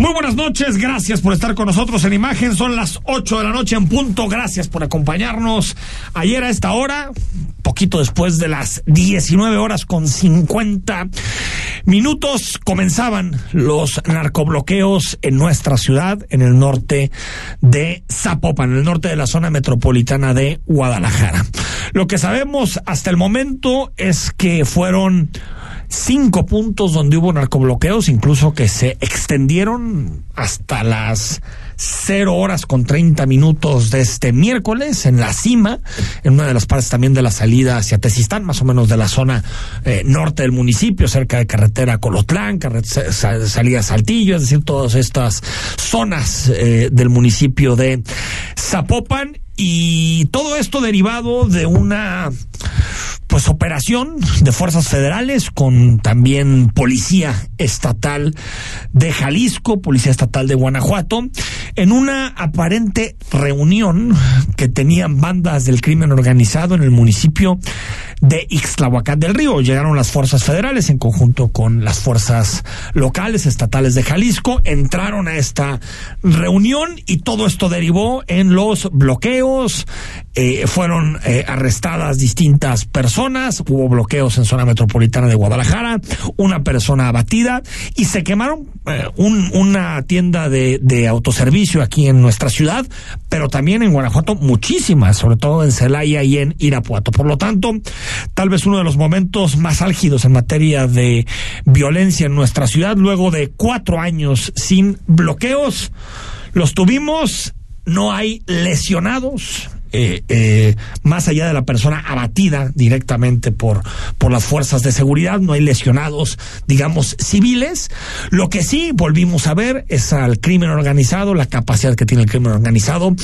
Muy buenas noches, gracias por estar con nosotros en Imagen. Son las 8 de la noche en punto. Gracias por acompañarnos ayer a esta hora, poquito después de las 19 horas con 50 minutos, comenzaban los narcobloqueos en nuestra ciudad, en el norte de Zapopan, en el norte de la zona metropolitana de Guadalajara. Lo que sabemos hasta el momento es que fueron cinco puntos donde hubo narcobloqueos, incluso que se extendieron hasta las cero horas con 30 minutos de este miércoles en la cima, en una de las partes también de la salida hacia Tesistán, más o menos de la zona eh, norte del municipio, cerca de carretera Colotlán, salida Saltillo, es decir, todas estas zonas eh, del municipio de Zapopan y todo esto derivado de una pues operación de fuerzas federales con también policía estatal de Jalisco, policía estatal de Guanajuato, en una aparente reunión que tenían bandas del crimen organizado en el municipio de Ixtlahuacán del Río. Llegaron las fuerzas federales en conjunto con las fuerzas locales, estatales de Jalisco, entraron a esta reunión y todo esto derivó en los bloqueos, eh, fueron eh, arrestadas distintas personas, hubo bloqueos en zona metropolitana de Guadalajara, una persona abatida y se quemaron eh, un, una tienda de, de, autoservicio aquí en nuestra ciudad, pero también en Guanajuato muchísimas, sobre todo en Celaya y en Irapuato. Por lo tanto, tal vez uno de los momentos más álgidos en materia de violencia en nuestra ciudad, luego de cuatro años sin bloqueos, los tuvimos, no hay lesionados, eh, eh, más allá de la persona abatida directamente por, por las fuerzas de seguridad, no hay lesionados, digamos, civiles. Lo que sí volvimos a ver es al crimen organizado, la capacidad que tiene el crimen organizado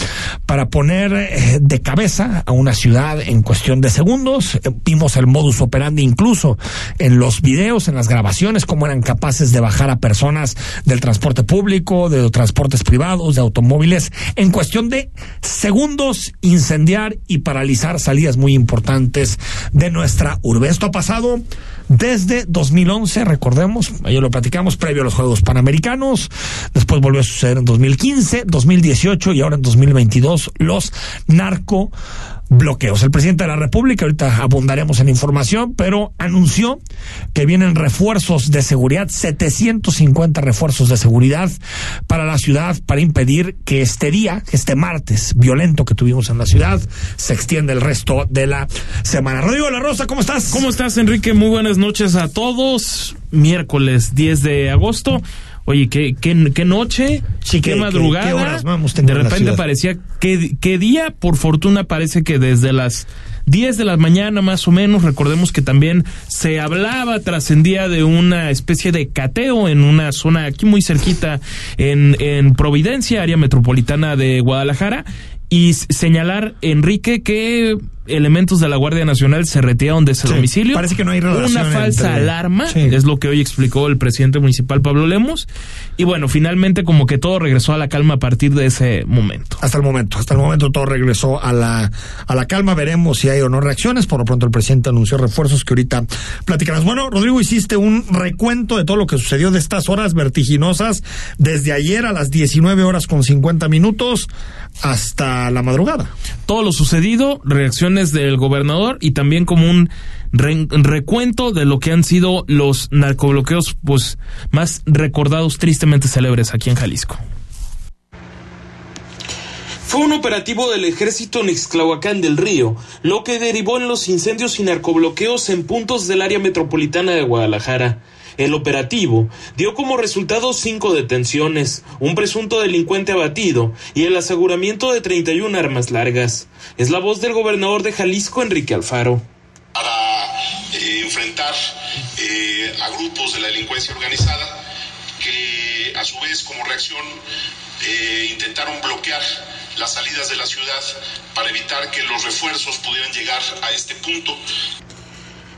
para poner eh, de cabeza a una ciudad en cuestión de segundos. Vimos el modus operandi incluso en los videos, en las grabaciones, cómo eran capaces de bajar a personas del transporte público, de transportes privados, de automóviles, en cuestión de segundos y incendiar y paralizar salidas muy importantes de nuestra urbe. Esto ha pasado desde 2011, recordemos, ayer lo platicamos, previo a los Juegos Panamericanos, después volvió a suceder en 2015, 2018 y ahora en 2022 los narco bloqueos. El presidente de la República, ahorita abundaremos en información, pero anunció que vienen refuerzos de seguridad, 750 refuerzos de seguridad para la ciudad para impedir que este día, este martes violento que tuvimos en la ciudad, se extienda el resto de la semana. Rodrigo La Rosa, ¿cómo estás? ¿Cómo estás, Enrique? Muy buenas noches a todos. Miércoles 10 de agosto. Oye, qué, qué, qué noche, sí, qué, qué madrugada. Qué, horas vamos de repente parecía, ¿qué, ¿qué día? Por fortuna parece que desde las 10 de la mañana más o menos, recordemos que también se hablaba, trascendía de una especie de cateo en una zona aquí muy cerquita en, en Providencia, área metropolitana de Guadalajara, y señalar, Enrique, que elementos de la Guardia Nacional se retiraron de ese Sí, domicilio. parece que no hay relación Una falsa entre- alarma, Sí. es lo que hoy explicó el presidente municipal Pablo Lemos. Y bueno, finalmente como que todo regresó a la calma a partir de ese momento. Hasta el momento, hasta el momento todo regresó a la, a la calma, veremos si hay o no reacciones. Por lo pronto el presidente anunció refuerzos que ahorita platicaremos. Bueno, Rodrigo, hiciste un recuento de todo lo que sucedió de estas horas vertiginosas desde ayer a las 19 horas con 50 minutos hasta la madrugada. Todo lo sucedido, reacciones del gobernador y también como un re- recuento de lo que han sido los narcobloqueos pues más recordados, tristemente célebres aquí en Jalisco. Fue un operativo del ejército en Ixtlahuacán del Río, lo que derivó en los incendios y narcobloqueos en puntos del área metropolitana de Guadalajara. El operativo dio como resultado cinco detenciones, un presunto delincuente abatido y el aseguramiento de 31 armas largas. Es la voz del gobernador de Jalisco, Enrique Alfaro. para eh, enfrentar a grupos de la delincuencia organizada que a su vez como reacción intentaron bloquear las salidas de la ciudad para evitar que los refuerzos pudieran llegar a este punto.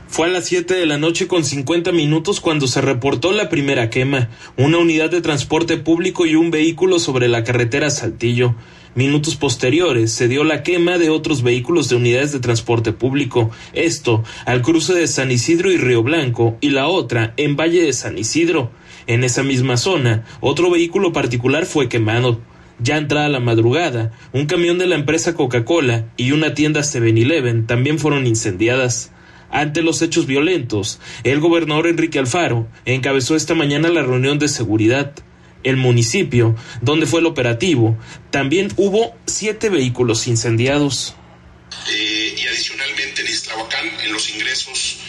Fue a las 7 de la noche con 50 minutos cuando se reportó la primera quema, una unidad de transporte público y un vehículo sobre la carretera Saltillo. Minutos posteriores se dio la quema de otros vehículos de unidades de transporte público, esto al cruce de San Isidro y Río Blanco y la otra en Valle de San Isidro. En esa misma zona, otro vehículo particular fue quemado. Ya entrada la madrugada, un camión de la empresa Coca-Cola y una tienda 7-Eleven también fueron incendiadas. Ante los hechos violentos, el gobernador Enrique Alfaro encabezó esta mañana la reunión de seguridad. El municipio, donde fue el operativo, también hubo siete vehículos incendiados. Eh, y adicionalmente en Iztlahuacán, en los ingresos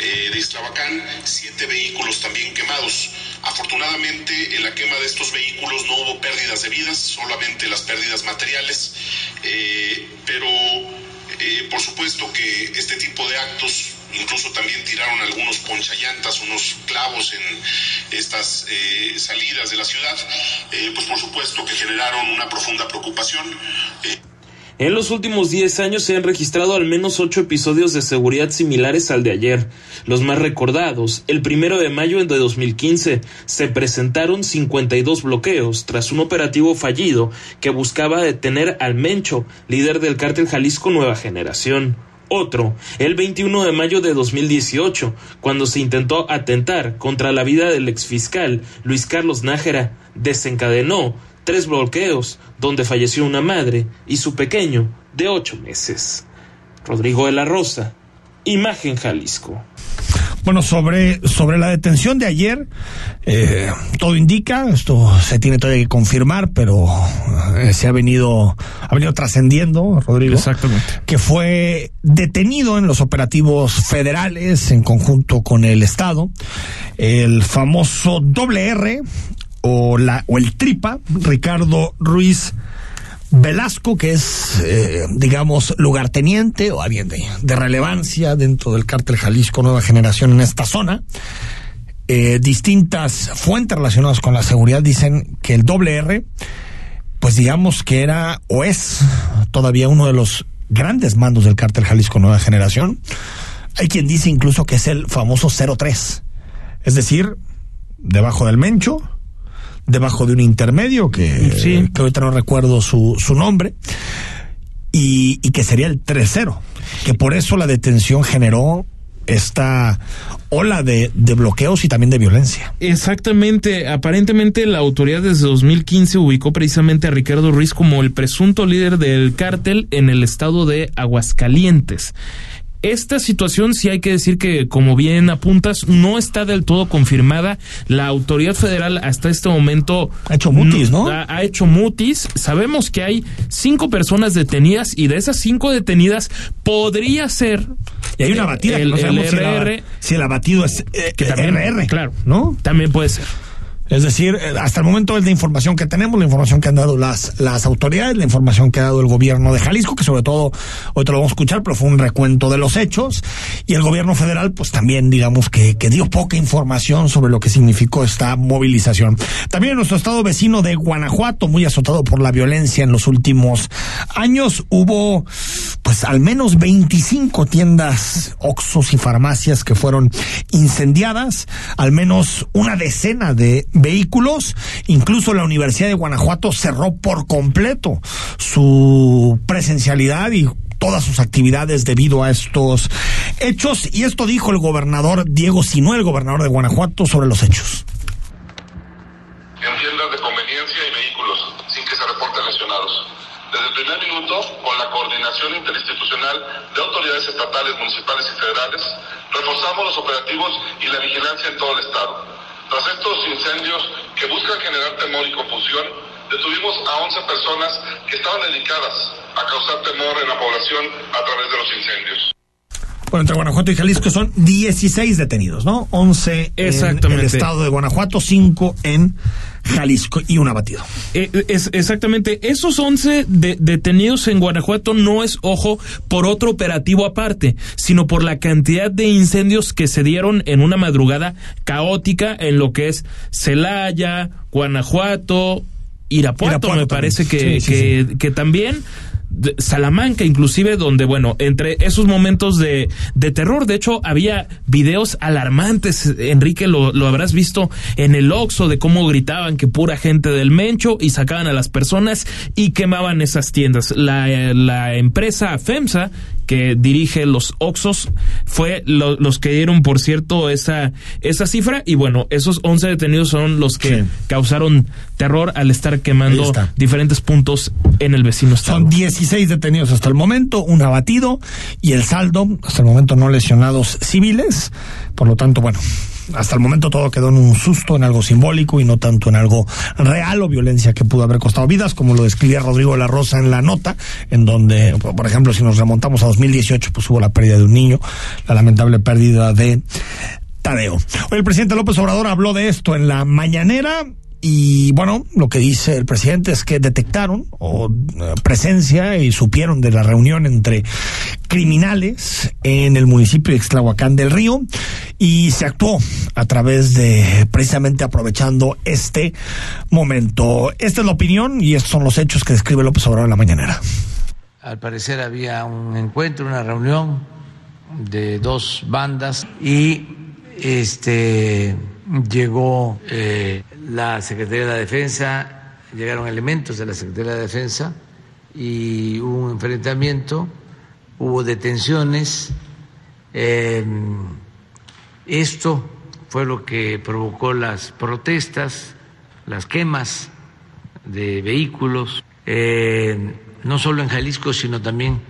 eh, de Iztlahuacán, siete vehículos también quemados. Afortunadamente, en la quema de estos vehículos no hubo pérdidas de vidas, solamente las pérdidas materiales, eh, pero eh, por supuesto que este tipo de actos, incluso también tiraron algunos ponchallantas, unos clavos en estas eh, salidas de la ciudad, eh, pues por supuesto que generaron una profunda preocupación. En los últimos 10 años se han registrado al menos 8 episodios de seguridad similares al de ayer. Los más recordados, el primero de mayo de 2015, se presentaron 52 bloqueos tras un operativo fallido que buscaba detener al Mencho, líder del cártel Jalisco Nueva Generación. Otro, el 21 de mayo de 2018, cuando se intentó atentar contra la vida del exfiscal Luis Carlos Nájera, desencadenó tres bloqueos, donde falleció una madre y su pequeño de ocho meses. Rodrigo de la Rosa, Imagen Jalisco. Bueno, sobre, sobre la detención de ayer, eh, todo indica, esto se tiene todavía que confirmar, pero eh, se ha venido, ha venido trascendiendo, Rodrigo. Exactamente. Que fue detenido en los operativos federales en conjunto con el Estado, el famoso doble R, o, la, o el Tripa, Ricardo Ruiz Velasco, que es, eh, digamos, lugarteniente o alguien de, de, relevancia dentro del cártel Jalisco Nueva Generación en esta zona. Eh, distintas fuentes relacionadas con la seguridad dicen que el doble R, pues digamos que era o es todavía uno de los grandes mandos del cártel Jalisco Nueva Generación. Hay quien dice incluso que es el famoso 03, es decir, debajo del Mencho, debajo de un intermedio que, sí. que ahorita no recuerdo su, su nombre y, y, que sería el 3-0 que por eso la detención generó esta ola de, de, bloqueos y también de violencia. Exactamente. Aparentemente la autoridad desde 2015 ubicó precisamente a Ricardo Ruiz como el presunto líder del cártel en el estado de Aguascalientes. Esta situación sí hay que decir que, como bien apuntas, no está del todo confirmada. La autoridad federal hasta este momento ha hecho mutis, ¿no? Ha, ha, hecho mutis. Sabemos que hay cinco personas detenidas y de esas cinco detenidas podría ser y hay una batida el, que no el si, RR, si el abatido es eh, que también, RR, claro, ¿no? También puede ser. Es decir, hasta el momento es la información que tenemos, la información que han dado las, las autoridades, la información que ha dado el gobierno de Jalisco, que sobre todo hoy te lo vamos a escuchar, pero fue un recuento de los hechos. Y el gobierno federal, pues también digamos que, que dio poca información sobre lo que significó esta movilización. También en nuestro estado vecino de Guanajuato, muy azotado por la violencia en los últimos años, hubo pues al menos 25 tiendas, oxos y farmacias que fueron incendiadas, al menos una decena de vehículos. Incluso la Universidad de Guanajuato cerró por completo su presencialidad y todas sus actividades debido a estos hechos. Y esto dijo el gobernador Diego Sinue, el gobernador de Guanajuato, sobre los hechos. En tiendas de conveniencia y vehículos, sin que se reporten lesionados. Desde el primer minuto, con la coordinación interinstitucional de autoridades estatales, municipales y federales, reforzamos los operativos y la vigilancia en todo el Estado. Tras estos incendios que buscan generar temor y confusión, detuvimos a 11 personas que estaban dedicadas a causar temor en la población a través de los incendios. Bueno, entre Guanajuato y Jalisco son 16 detenidos, ¿no? 11 Exactamente. en el estado de Guanajuato, 5 en Jalisco y un abatido. Eh, es, exactamente, esos 11 de- detenidos en Guanajuato no es, ojo, por otro operativo aparte, sino por la cantidad de incendios que se dieron en una madrugada caótica en lo que es Celaya, Guanajuato, Irapuato, Irapuato me también. parece que, Sí, sí, que, que también de- Salamanca inclusive donde bueno entre esos momentos de, de terror de hecho había videos alarmantes Enrique lo, lo habrás visto en el Oxxo de cómo gritaban que pura gente del Mencho y sacaban a las personas y quemaban esas tiendas la, la empresa FEMSA que dirige los Oxos fue lo- los que dieron por cierto esa esa cifra y bueno esos 11 detenidos son los que Sí. causaron terror al estar quemando diferentes puntos en el vecino estado. Son 16 detenidos hasta el momento, un abatido y el saldo, hasta el momento no lesionados civiles. Por lo tanto, bueno, hasta el momento todo quedó en un susto, en algo simbólico y no tanto en algo real o violencia que pudo haber costado vidas, como lo describía Rodrigo de la Rosa en la nota, en donde, por ejemplo, si nos remontamos a 2018, pues hubo la pérdida de un niño, la lamentable pérdida de Tadeo. Hoy el presidente López Obrador habló de esto en la mañanera y bueno, lo que dice el presidente es que detectaron o eh, presencia y supieron de la reunión entre criminales en el municipio de Ixtlahuacán del Río y se actuó a través de precisamente aprovechando este momento. Esta es la opinión y estos son los hechos que describe López Obrador en la mañanera. Al parecer había un encuentro, una reunión de dos bandas y este llegó eh, la Secretaría de la Defensa, llegaron elementos de la Secretaría de la Defensa y hubo un enfrentamiento, hubo detenciones. eh, esto fue lo que provocó las protestas, las quemas de vehículos, eh, no solo en Jalisco, sino también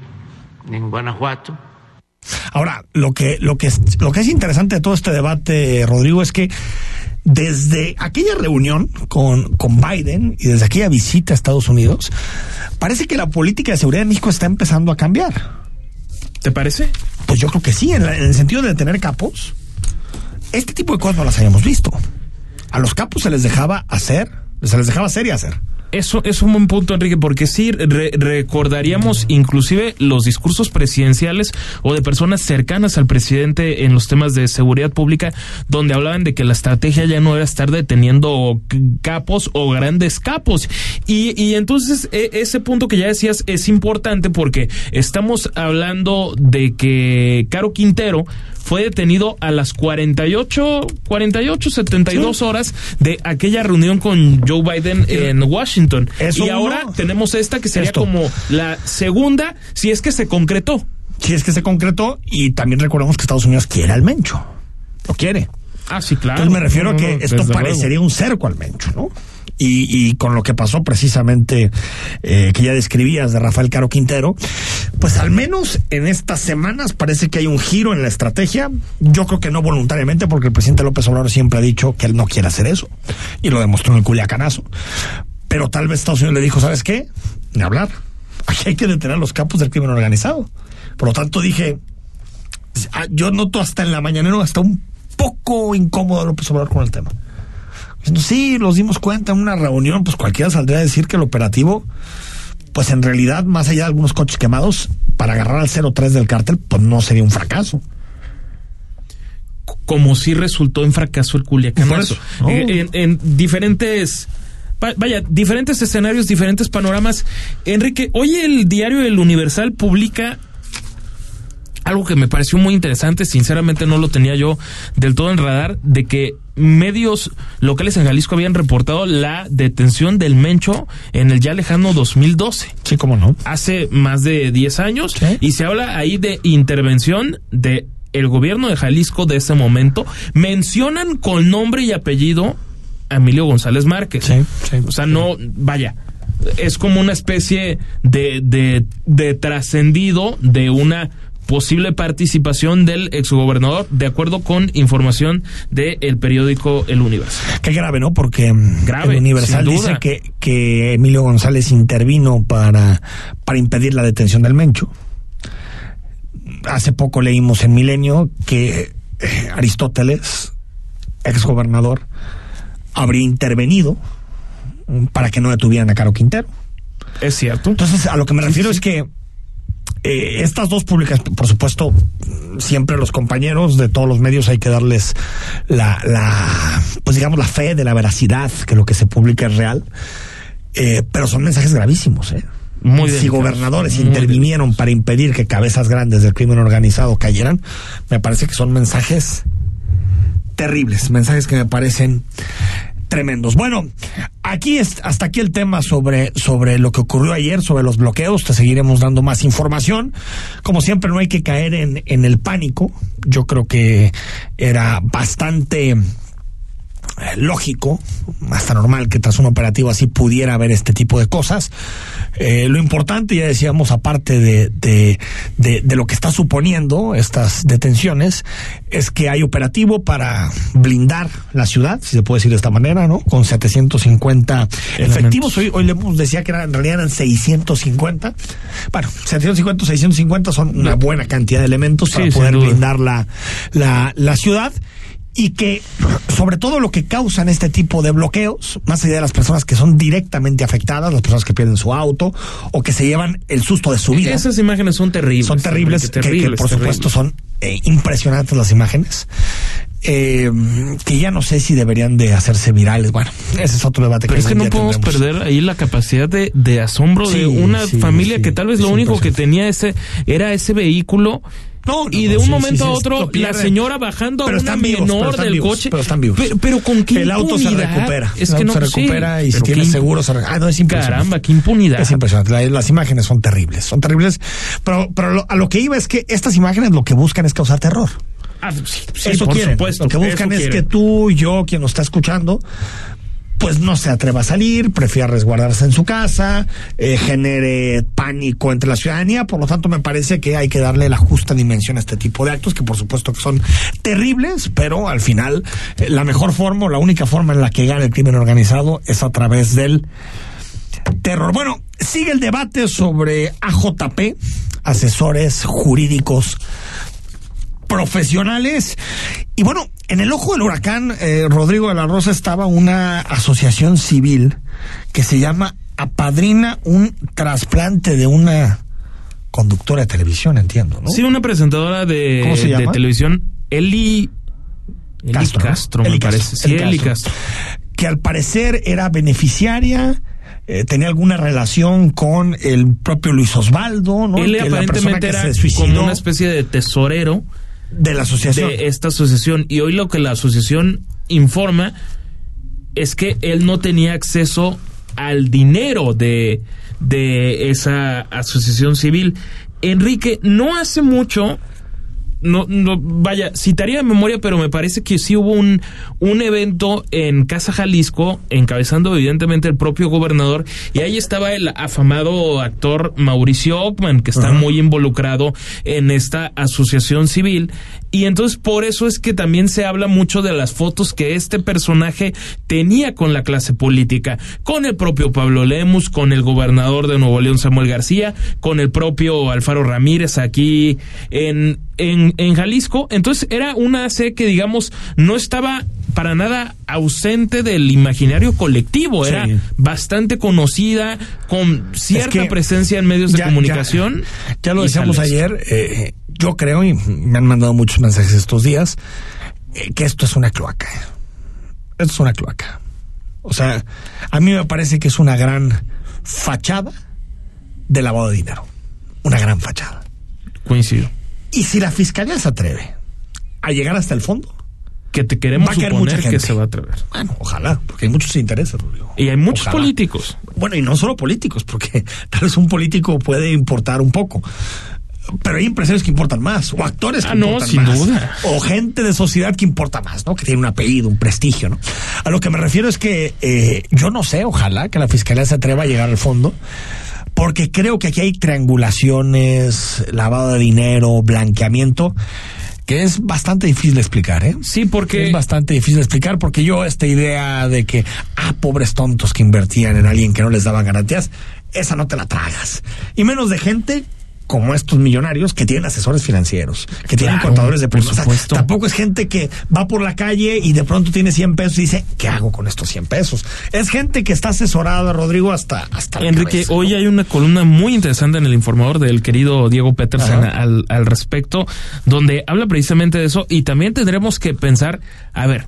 en Guanajuato. Ahora, lo que, lo que lo que es interesante de todo este debate, Rodrigo, es que desde aquella reunión con, con Biden y desde aquella visita a Estados Unidos, parece que la política de seguridad de México está empezando a cambiar. ¿Te parece? Pues yo creo que sí, en, la- en el sentido de tener capos. Este tipo de cosas no las habíamos visto. A los capos se les dejaba hacer, se les dejaba hacer y hacer. Eso es un buen punto, Enrique, porque sí re- recordaríamos inclusive los discursos presidenciales o de personas cercanas al presidente en los temas de seguridad pública, donde hablaban de que la estrategia ya no era estar deteniendo capos o grandes capos. Y, y entonces e- ese punto que ya decías es importante porque estamos hablando de que Caro Quintero fue detenido a las 48, 48, 72 horas de aquella reunión con Joe Biden en Washington. Eso y ahora tenemos esta que sería Esto. como la segunda, si es que se concretó. Si es que se concretó, y también recordemos que Estados Unidos quiere al Mencho. Lo quiere. Ah, sí, claro. Entonces me refiero No, a que esto parecería luego. un cerco al Mencho, ¿no? Y, y con lo que pasó precisamente, eh, que ya describías de Rafael Caro Quintero, pues al menos en estas semanas parece que hay un giro en la estrategia. Yo creo que no voluntariamente, porque el presidente López Obrador siempre ha dicho que él no quiere hacer eso. Y lo demostró en el Culiacanazo. Pero tal vez Estados Unidos le dijo, ¿sabes qué? Ni hablar. Aquí hay que detener los capos del crimen organizado. Por lo tanto dije, ah, yo noto hasta en la mañanera hasta un poco incómodo López Obrador con el tema. Sí, nos dimos cuenta en una reunión, pues cualquiera saldría a decir que el operativo, pues en realidad, más allá de algunos coches quemados, para agarrar al 03 del cártel, pues no sería un fracaso. como si resultó en fracaso el Culiacanazo. Por eso. Eh, En, en diferentes. va- Vaya, diferentes escenarios, diferentes panoramas. Enrique, hoy el diario El Universal publica algo que me pareció muy interesante, sinceramente no lo tenía yo del todo en radar, de que medios locales en Jalisco habían reportado la detención del Mencho en el ya lejano 2012 Sí, cómo no. hace más de 10 años Sí. y se habla ahí de intervención de el gobierno de Jalisco de ese momento. Mencionan con nombre y apellido a Emilio González Márquez. Sí, sí, o sea, no, vaya, es como una especie de, de, de trascendido de una posible participación del exgobernador, de acuerdo con información del periódico El Universal. Qué grave, ¿no? Porque mm, Grave, el Universal dice que, que Emilio González intervino para, para impedir la detención del Mencho. hace poco leímos en Milenio que eh, Aristóteles, exgobernador, habría intervenido para que no detuvieran a Caro Quintero. Es cierto. Entonces, a lo que me refiero es que eh, estas dos públicas, por supuesto, siempre los compañeros de todos los medios hay que darles la, la pues digamos, la fe de la veracidad, que lo que se publica es real. Eh, pero son mensajes gravísimos, ¿eh? Muy si gobernadores Muy intervinieron para impedir que cabezas grandes del crimen organizado cayeran, me parece que son mensajes terribles, mensajes que me parecen tremendos. Bueno, aquí es, hasta aquí el tema sobre, sobre lo que ocurrió ayer, sobre los bloqueos. Te seguiremos dando más información. Como siempre, no hay que caer en, en el pánico. Yo creo que era bastante eh, lógico, hasta normal que tras un operativo así pudiera haber este tipo de cosas. Eh, lo importante, ya decíamos, aparte de, de, de, de lo que está suponiendo estas detenciones, es que hay operativo para blindar la ciudad, si se puede decir de esta manera, ¿no? Con 750 efectivos. Hoy, hoy le decía que eran, en realidad eran 650. Bueno, 750, 650 son una buena cantidad de elementos Sí, para poder blindar la, la, la ciudad y que sobre todo lo que causan este tipo de bloqueos, más allá de las personas que son directamente afectadas, las personas que pierden su auto o que se llevan el susto de su vida. Esas imágenes son terribles. son terribles, que- que, terribles, por supuesto son eh, impresionantes las imágenes. eh, que ya no sé si deberían de hacerse virales. Bueno, ese es otro debate. Pero es que no podemos tendremos. perder ahí la capacidad de, de asombro Sí, de una sí, familia sí. que tal vez lo único que tenía ese era ese vehículo. No, no, y de un sí, momento sí, a otro, la señora bajando Pero a una vivos, menor del vivos, coche. pero están vivos. Pero, pero con qué El auto se impunidad? recupera. Es que no se recupera y si tiene seguro se re- Ah, no, es impresionante. Caramba, qué impunidad. Es impresionante. La- las imágenes son terribles, son terribles. Pero, pero lo- a lo que iba es que estas imágenes lo que buscan es causar terror. Ah, sí, sí, eso por quieren. supuesto. Lo que buscan es quieren. que tú, yo, quien nos está escuchando, pues no se atreva a salir, prefiera resguardarse en su casa, eh, genere pánico entre la ciudadanía. Por lo tanto, me parece que hay que darle la justa dimensión a este tipo de actos, que por supuesto que son terribles, pero al final eh, la mejor forma, o la única forma en la que gana el crimen organizado es a través del terror. Bueno, sigue el debate sobre AJP, asesores jurídicos profesionales. Y bueno, en el ojo del huracán, eh, Rodrigo de la Rosa estaba una asociación civil que se llama Apadrina un trasplante de una conductora de televisión, entiendo, ¿no? Sí, una presentadora de, ¿Cómo se de llama? televisión, Eli Eli Castro, ¿no? me Eli parece. Sí, Eli Castro. Que al parecer era beneficiaria. eh, tenía alguna relación con el propio Luis Osvaldo, ¿no? Él Que la persona aparentemente que era se suicidó como una especie de tesorero de la asociación. de esta asociación. Y hoy lo que la asociación informa es que él no tenía acceso al dinero de, de esa asociación civil. Enrique, no hace mucho, no, no, vaya, citaría de memoria, pero me parece que sí hubo un, un evento en Casa Jalisco, encabezando evidentemente el propio gobernador, y ahí estaba el afamado actor Mauricio Ockman, que está muy involucrado en esta asociación civil, y entonces por eso es que también se habla mucho de las fotos que este personaje tenía con la clase política, con el propio Pablo Lemus, con el gobernador de Nuevo León Samuel García, con el propio Alfaro Ramírez aquí en, en, en Jalisco. Entonces era una C que digamos no estaba para nada ausente del imaginario colectivo, era Sí. bastante conocida, con cierta que presencia en medios de comunicación. Ya, ya lo decíamos ayer, eh, yo creo, y me han mandado muchos mensajes estos días, eh, que esto es una cloaca. Esto es una cloaca. O sea, a mí me parece que es una gran fachada de lavado de dinero. Una gran fachada. Coincido. Y si la fiscalía se atreve a llegar hasta el fondo, Que te queremos Va a caer mucha suponer que gente. se va a atrever. bueno, ojalá, porque hay muchos intereses, Rodrigo. Y hay muchos Ojalá. políticos. Bueno, y no solo políticos, porque tal vez un político puede importar un poco. Pero hay empresarios que importan más, o actores que Ah, no, importan sin más, duda. o gente de sociedad que importa más, ¿no? Que tiene un apellido, un prestigio, ¿no? A lo que me refiero es que eh, yo no sé, ojalá que la fiscalía se atreva a llegar al fondo, porque creo que aquí hay triangulaciones, lavado de dinero, blanqueamiento, que es bastante difícil de explicar, ¿eh? Sí, porque Es bastante difícil de explicar porque yo esta idea de que, ah, pobres tontos que invertían en alguien que no les daban garantías, esa no te la tragas. Y menos de gente como estos millonarios que tienen asesores financieros, que tienen Claro, contadores de. O sea, supuesto. tampoco es gente que va por la calle y de pronto tiene 100 pesos y dice, ¿qué hago con estos 100 pesos? Es gente que está asesorada, Rodrigo, hasta, hasta Enrique, cabeza, hoy hay una columna muy interesante en el informador del querido Diego Petersen Ajá. al, al respecto, donde habla precisamente de eso y también tendremos que pensar, a ver,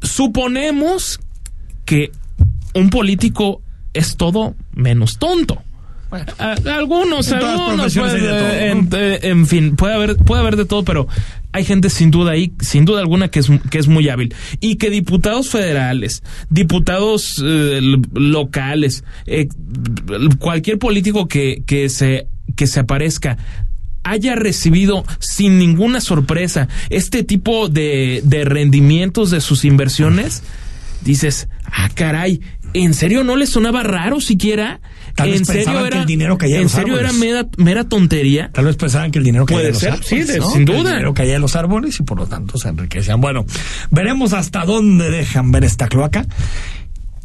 suponemos que un político es todo menos tonto. A- algunos, En algunos, pues, de todo, eh, en, eh, en fin, puede haber, puede haber de todo, pero hay gente sin duda ahí, sin duda alguna que es, que es muy hábil. Y que diputados federales, diputados eh, locales, eh, cualquier político que, que se, que se aparezca haya recibido sin ninguna sorpresa este tipo de, de rendimientos de sus inversiones, dices, ah, caray, ¿en serio no les sonaba raro siquiera? Tal vez ¿En serio pensaban que era, el dinero caía ¿En los serio era mera, mera tontería? Tal vez pensaban que el dinero caía de los ser, árboles. sí, de- ¿no? sin duda. El dinero caía de los árboles y por lo tanto se enriquecían. Bueno, veremos hasta dónde dejan ver esta cloaca.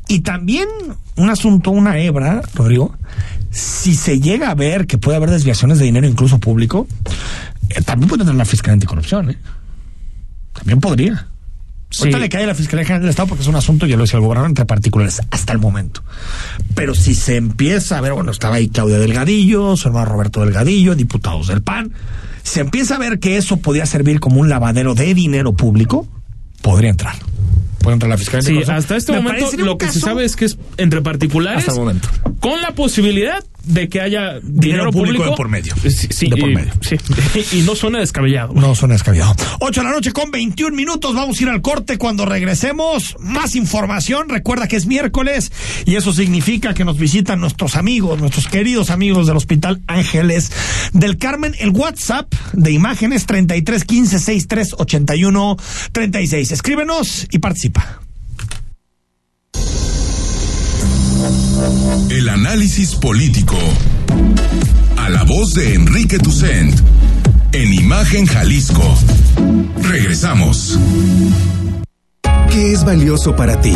Y también un asunto, una hebra, Rodrigo, si se llega a ver que puede haber desviaciones de dinero incluso público, eh, también puede tener la Fiscalía Anticorrupción, ¿eh? También podría. Sí. Ahorita le cae a la Fiscalía General del Estado porque es un asunto, ya lo decía el gobernador, entre particulares, hasta el momento. Pero si se empieza a ver, bueno, estaba ahí Claudia Delgadillo, su hermano Roberto Delgadillo, diputados del PAN, se empieza a ver que eso podía servir como un lavadero de dinero público, podría entrar. Puede entrar la Fiscalía Sí, hasta este Me momento lo que se sabe es que es entre particulares. Hasta el momento. Con la posibilidad de que haya dinero, público público, de por medio. Sí, sí, De por y- medio. sí. y no suena descabellado. No suena descabellado. 8 de la noche con 21 minutos. Vamos a ir al corte cuando regresemos. Más información. Recuerda que es miércoles y eso significa que nos visitan nuestros amigos, nuestros queridos amigos del Hospital Ángeles del Carmen. El WhatsApp de imágenes 33 15 63 81 36. Escríbenos y participa. El análisis político. A la voz de Enrique Tucent. En Imagen Jalisco. Regresamos. ¿Qué es valioso para ti?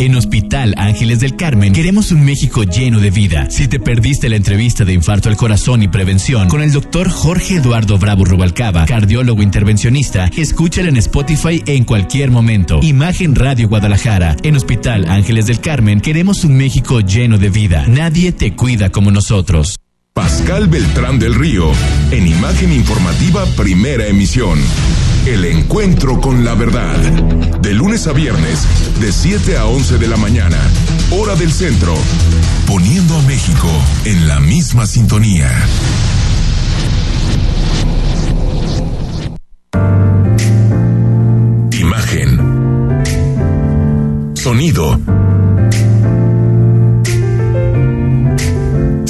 En Hospital Ángeles del Carmen queremos un México lleno de vida. Si te perdiste la entrevista de infarto al corazón y prevención con el doctor Jorge Eduardo Bravo Rubalcaba, cardiólogo intervencionista, escúchala en Spotify en cualquier momento. Imagen Radio Guadalajara. En Hospital Ángeles del Carmen queremos un México lleno de vida. Nadie te cuida como nosotros. Pascal Beltrán del Río, en Imagen Informativa Primera Emisión. El encuentro con la verdad. De lunes a viernes, de 7 a 11 de la mañana, hora del centro. Poniendo a México en la misma sintonía. Imagen. Sonido.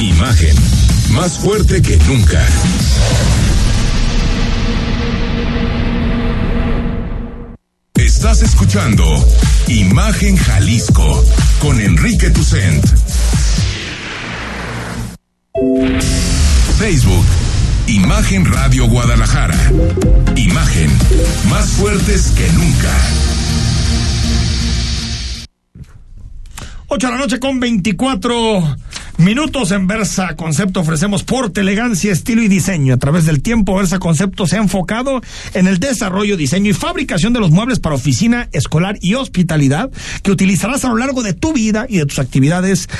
Imagen, más fuerte que nunca. Estás escuchando Imagen Jalisco con Enrique Tucent. Facebook, Imagen Radio Guadalajara. Imagen, más fuertes que nunca. 8 de la noche con 24 minutos en Versa Concepto. Ofrecemos porte, elegancia, estilo y diseño. A través del tiempo, Versa Concepto se ha enfocado en el desarrollo, diseño y fabricación de los muebles para oficina, escolar y hospitalidad que utilizarás a lo largo de tu vida y de tus actividades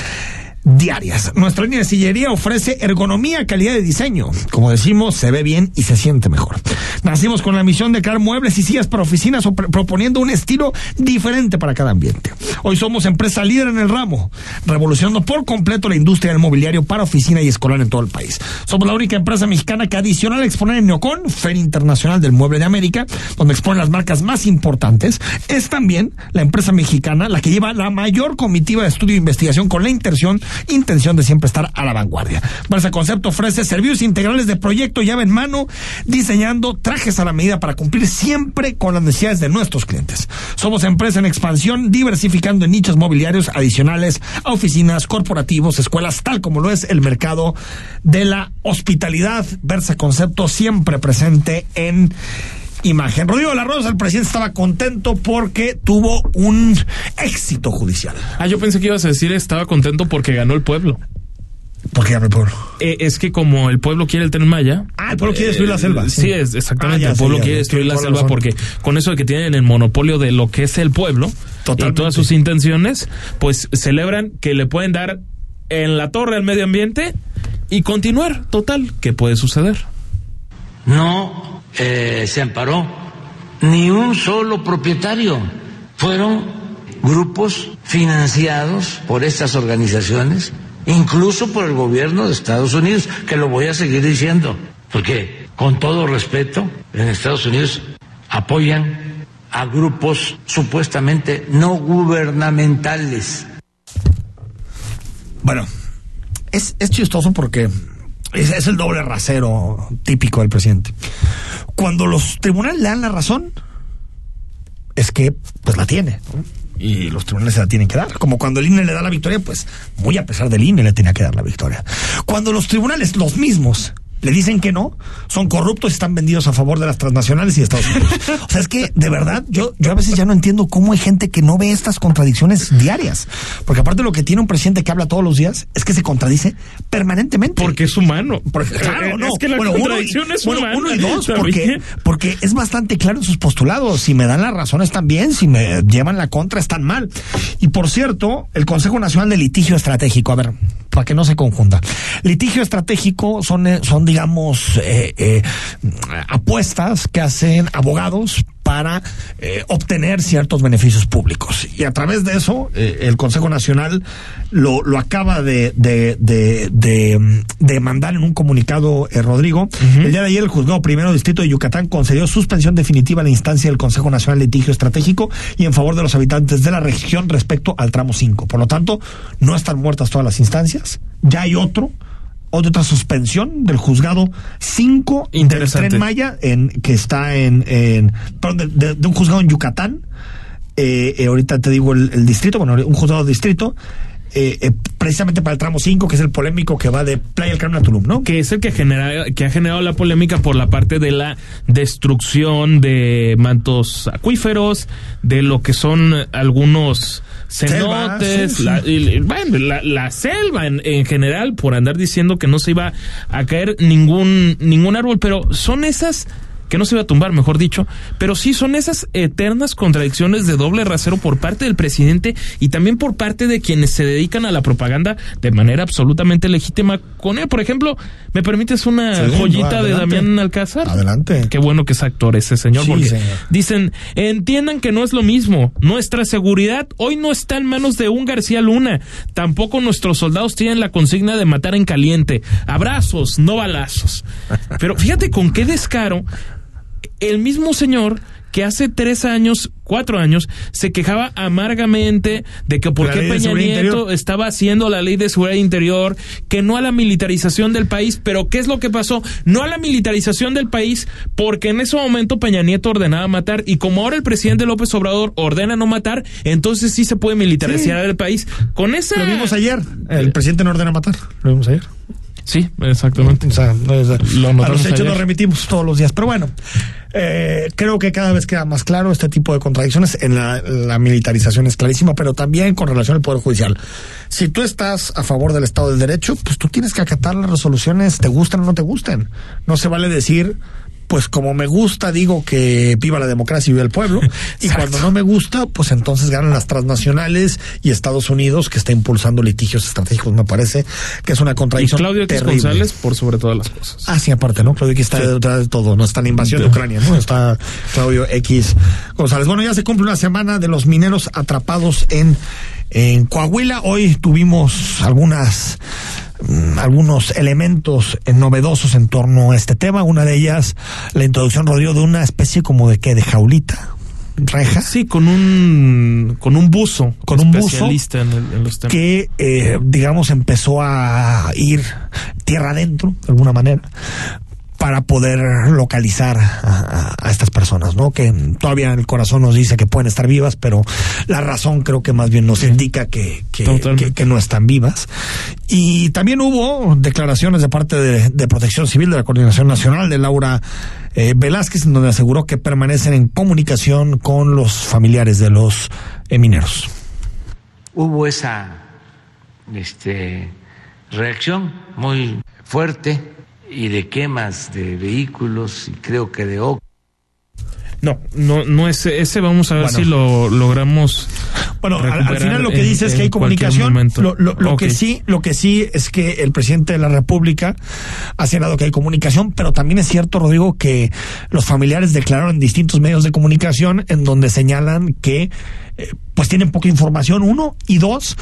diarias. Nuestra línea de sillería ofrece ergonomía, calidad de diseño. Como decimos, se ve bien y se siente mejor. Nacimos con la misión de crear muebles y sillas para oficinas proponiendo un estilo diferente para cada ambiente. Hoy somos empresa líder en el ramo, revolucionando por completo la industria del mobiliario para oficina y escolar en todo el país. Somos la única empresa mexicana que adicional a exponer en Neocon, Feria Internacional del Mueble de América, donde exponen las marcas más importantes, es también la empresa mexicana la que lleva la mayor comitiva de estudio e investigación con la intención intención de siempre estar a la vanguardia. Barça Concepto ofrece servicios integrales de proyecto llave en mano, diseñando trajes a la medida para cumplir siempre con las necesidades de nuestros clientes. Somos empresa en expansión, diversificando en nichos mobiliarios adicionales a oficinas, corporativos, escuelas, tal como lo es el mercado de la hospitalidad. Versa Concepto siempre presente en imagen. Rodrigo La Rosa, el presidente estaba contento porque tuvo un éxito judicial. Ah, yo pensé que ibas a decir estaba contento porque ganó el pueblo. ¿Por qué ganó el pueblo? Eh, es que como el pueblo quiere el tren Maya. Ah, el pueblo quiere destruir la selva. Sí, es, exactamente. Ah, el pueblo quiere destruir la selva porque con eso de que tienen el monopolio de lo que es el pueblo y todas sus intenciones, pues celebran que le pueden dar en la torre al medio ambiente y continuar. Total, ¿qué puede suceder? No eh, se amparó ni un solo propietario. Fueron grupos financiados por estas organizaciones, incluso por el gobierno de Estados Unidos, que lo voy a seguir diciendo, porque con todo respeto, en Estados Unidos apoyan a grupos supuestamente no gubernamentales. Bueno, es, es chistoso porque es, el doble rasero típico del presidente. Cuando los tribunales le dan la razón, es que pues la tiene. Y los tribunales se la tienen que dar. Como cuando el INE le da la victoria, pues muy a pesar del INE le tenía que dar la victoria. Cuando los tribunales, los mismos, le dicen que no, son corruptos y están vendidos a favor de las transnacionales y de Estados Unidos. O sea, es que de verdad yo, yo a veces ya no entiendo cómo hay gente que no ve estas contradicciones diarias. Porque aparte lo que tiene un presidente que habla todos los días es que se contradice permanentemente. Porque es humano. claro, no. Es que la contradicción es humana. Uno y dos, porque, porque es bastante claro en sus postulados. Si me dan las razones también, si me llevan la contra están mal. Y por cierto, el Consejo Nacional de Litigio Estratégico, a ver, para que no se confunda. Litigio estratégico son, eh, son digamos, eh, eh, apuestas que hacen abogados para eh, obtener ciertos beneficios públicos. Y a través de eso, eh, el Consejo Nacional lo, lo acaba de, de, de, de, mandar en un comunicado, eh, Rodrigo. El día de ayer, el juzgado primero distrito de Yucatán concedió suspensión definitiva a la instancia del Consejo Nacional de Litigio Estratégico y en favor de los habitantes de la región respecto al tramo 5. Por lo tanto, no están muertas todas las instancias. Ya hay otro otra suspensión del juzgado 5 del Tren Maya, en, que está en, en perdón, de, un juzgado en Yucatán. Eh, eh, ahorita te digo el, distrito, bueno, un juzgado de distrito. Eh, precisamente para el tramo 5, que es el polémico que va de Playa del Carmen a Tulum, ¿no? Que es el que, genera, que ha generado la polémica por la parte de la destrucción de mantos acuíferos, de lo que son algunos cenotes, la, bueno, la, selva en, en, general, por andar diciendo que no se iba a caer ningún, ningún árbol, pero son esas que no se iba a tumbar, mejor dicho, pero sí son esas eternas contradicciones de doble rasero por parte del presidente y también por parte de quienes se dedican a la propaganda de manera absolutamente legítima con él. Por ejemplo, ¿me permites una joyita de Damián Alcázar? Adelante. Qué bueno que es actor ese señor, porque dicen, entiendan que no es lo mismo, nuestra seguridad hoy no está en manos de un García Luna, tampoco nuestros soldados tienen la consigna de matar en caliente, abrazos, no balazos. Pero fíjate con qué descaro el mismo señor que hace tres años, cuatro años, se quejaba amargamente de que por qué Peña Nieto estaba haciendo la ley de seguridad interior, que no a la militarización del país, pero ¿qué es lo que pasó? No a la militarización del país, porque en ese momento Peña Nieto ordenaba matar, y como ahora el presidente López Obrador ordena no matar, entonces sí se puede militarizar el país. Con esa... Lo vimos ayer, el presidente no ordena matar, lo vimos ayer. Sí, exactamente. O sea, a los hechos nos remitimos todos los días. Pero bueno, eh, creo que cada vez queda más claro este tipo de contradicciones. En la, militarización es clarísima, pero también con relación al Poder Judicial. Si tú estás a favor del Estado del Derecho, pues tú tienes que acatar las resoluciones, te gusten o no te gusten. No se vale decir pues como me gusta, digo que viva la democracia y viva el pueblo. y cuando no me gusta, pues entonces ganan las transnacionales y Estados Unidos, que está impulsando litigios estratégicos, me parece que es una contradicción. Y Claudio X terrible. González, por sobre todas las cosas. Ah, sí, aparte, ¿no? Claudio X está Sí. detrás de todo, no está en la invasión de. Ucrania, ¿no? Está Claudio X González. Bueno, ya se cumple una semana de los mineros atrapados en, en Coahuila. Hoy tuvimos algunas algunos elementos novedosos en torno a este tema. Una de ellas, la introducción, Rodrigo, de una especie como de que de jaulita, reja. Sí, con un con un buzo, Con un buzo especialista en, el- en los temas. que, eh, digamos, empezó a ir tierra adentro, de alguna manera, para poder localizar a, a- a estas personas, ¿no? Que todavía el corazón nos dice que pueden estar vivas, pero la razón creo que más bien nos indica que, que, Totalmente. que- que no están vivas. Y también hubo declaraciones de parte de, de Protección Civil, de la Coordinación Nacional, de Laura eh, Velázquez, en donde aseguró que permanecen en comunicación con los familiares de los eh, mineros. hubo esa este, reacción muy fuerte y de quemas de vehículos y creo que de OC. No, no, no ese, ese vamos a ver Bueno. si lo logramos. Bueno, al, final lo que en- dice es que hay comunicación. Lo, lo- lo que sí, lo que sí es que el presidente de la República ha señalado que hay comunicación, pero también es cierto, Rodrigo, que los familiares declararon en distintos medios de comunicación en donde señalan que eh, pues tienen poca información, uno, y dos,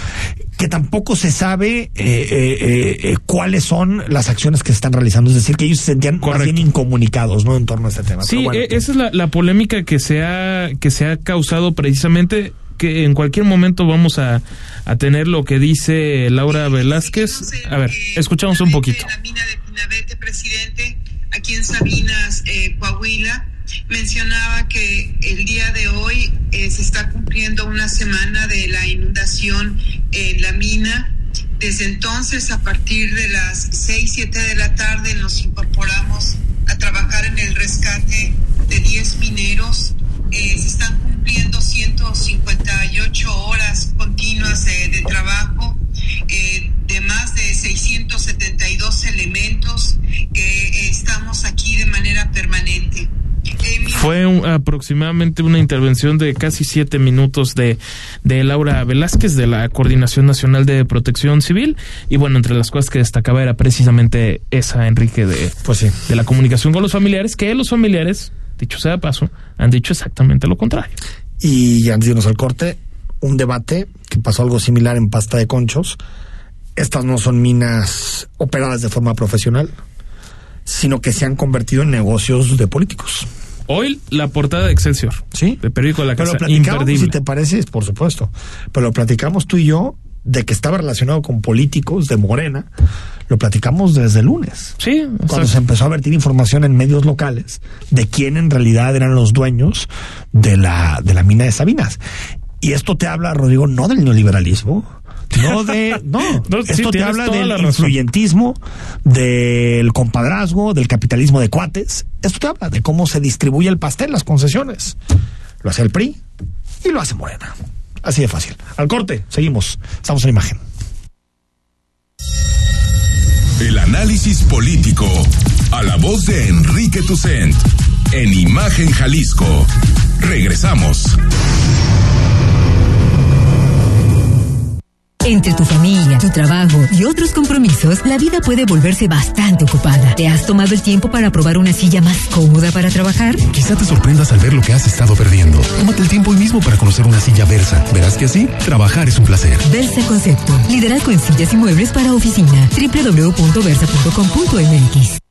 que tampoco se sabe eh, eh, eh, cuáles son las acciones que se están realizando. Es decir, que ellos se sentían más Correcto. bien incomunicados, ¿no? En torno a este tema. Sí, bueno. e- esa es la, la polémica que se ha que se ha causado precisamente que en cualquier momento vamos a, a tener lo que dice Laura Velázquez. A ver, escuchamos un poquito. Pinabete, presidente, aquí en Sabinas, eh, Coahuila, mencionaba que el día de hoy eh, se está cumpliendo una semana de la inundación en la mina. Desde entonces, a partir de las 6, 7 de la tarde, nos incorporamos a trabajar en el rescate de 10 mineros. Eh, se 158 horas continuas de, de trabajo eh, de más de 672 elementos que eh, estamos aquí de manera permanente. Eh, Fue un- aproximadamente una intervención de casi siete minutos de, de Laura Velázquez de la Coordinación Nacional de Protección Civil. Y bueno, entre las cosas que destacaba era precisamente esa, Enrique, de, Pues sí. de la comunicación con los familiares, que los familiares, dicho sea de paso, han dicho exactamente lo contrario. Y antes de irnos al corte, un debate que pasó algo similar en pasta de conchos. Estas no son minas operadas de forma profesional, sino que se han convertido en negocios de políticos. Hoy la portada de Excelsior, ¿Sí? de periódico de la Pero casa, platicamos, imperdible. si te parece, por supuesto. Pero lo platicamos tú y yo de que estaba relacionado con políticos de Morena. Lo platicamos desde el lunes. Sí, Cuando exacto. se empezó a vertir información en medios locales de quién en realidad eran los dueños de la, de la mina de Sabinas. Y esto te habla, Rodrigo, no del neoliberalismo, no de. No, No, sí, esto te habla del influyentismo, del compadrazgo, del capitalismo de cuates. Esto te habla de cómo se distribuye el pastel, las concesiones. Lo hace el PRI y lo hace Morena. Así de fácil. Al corte, seguimos. Estamos en imagen. El análisis político. A la voz de Enrique Tucent. En Imagen Jalisco. Regresamos. Entre tu familia, tu trabajo y otros compromisos, la vida puede volverse bastante ocupada. ¿Te has tomado el tiempo para probar una silla más cómoda para trabajar? Quizá te sorprendas al ver lo que has estado perdiendo. Tómate el tiempo hoy mismo para conocer una silla Versa. Verás que así, trabajar es un placer. Versa Concepto. Liderazgo en sillas y muebles para oficina. www.versa.com.mx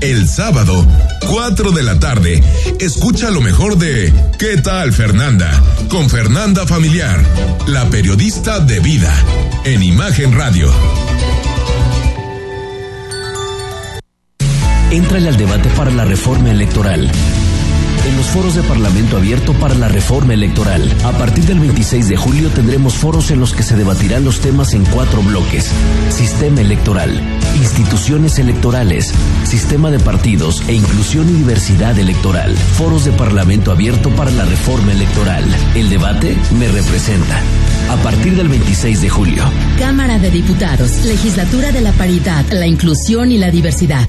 El sábado, 4 de la tarde, escucha lo mejor de ¿Qué tal Fernanda? Con Fernanda Familiar, la periodista de vida, en Imagen Radio. Entrale al debate para la reforma electoral. En los foros de Parlamento Abierto para la Reforma Electoral. A partir del 26 de julio tendremos foros en los que se debatirán los temas en cuatro bloques. Sistema electoral, instituciones electorales, sistema de partidos e inclusión y diversidad electoral. Foros de Parlamento Abierto para la Reforma Electoral. El debate me representa. A partir del 26 de julio. Cámara de Diputados, Legislatura de la Paridad, la Inclusión y la Diversidad.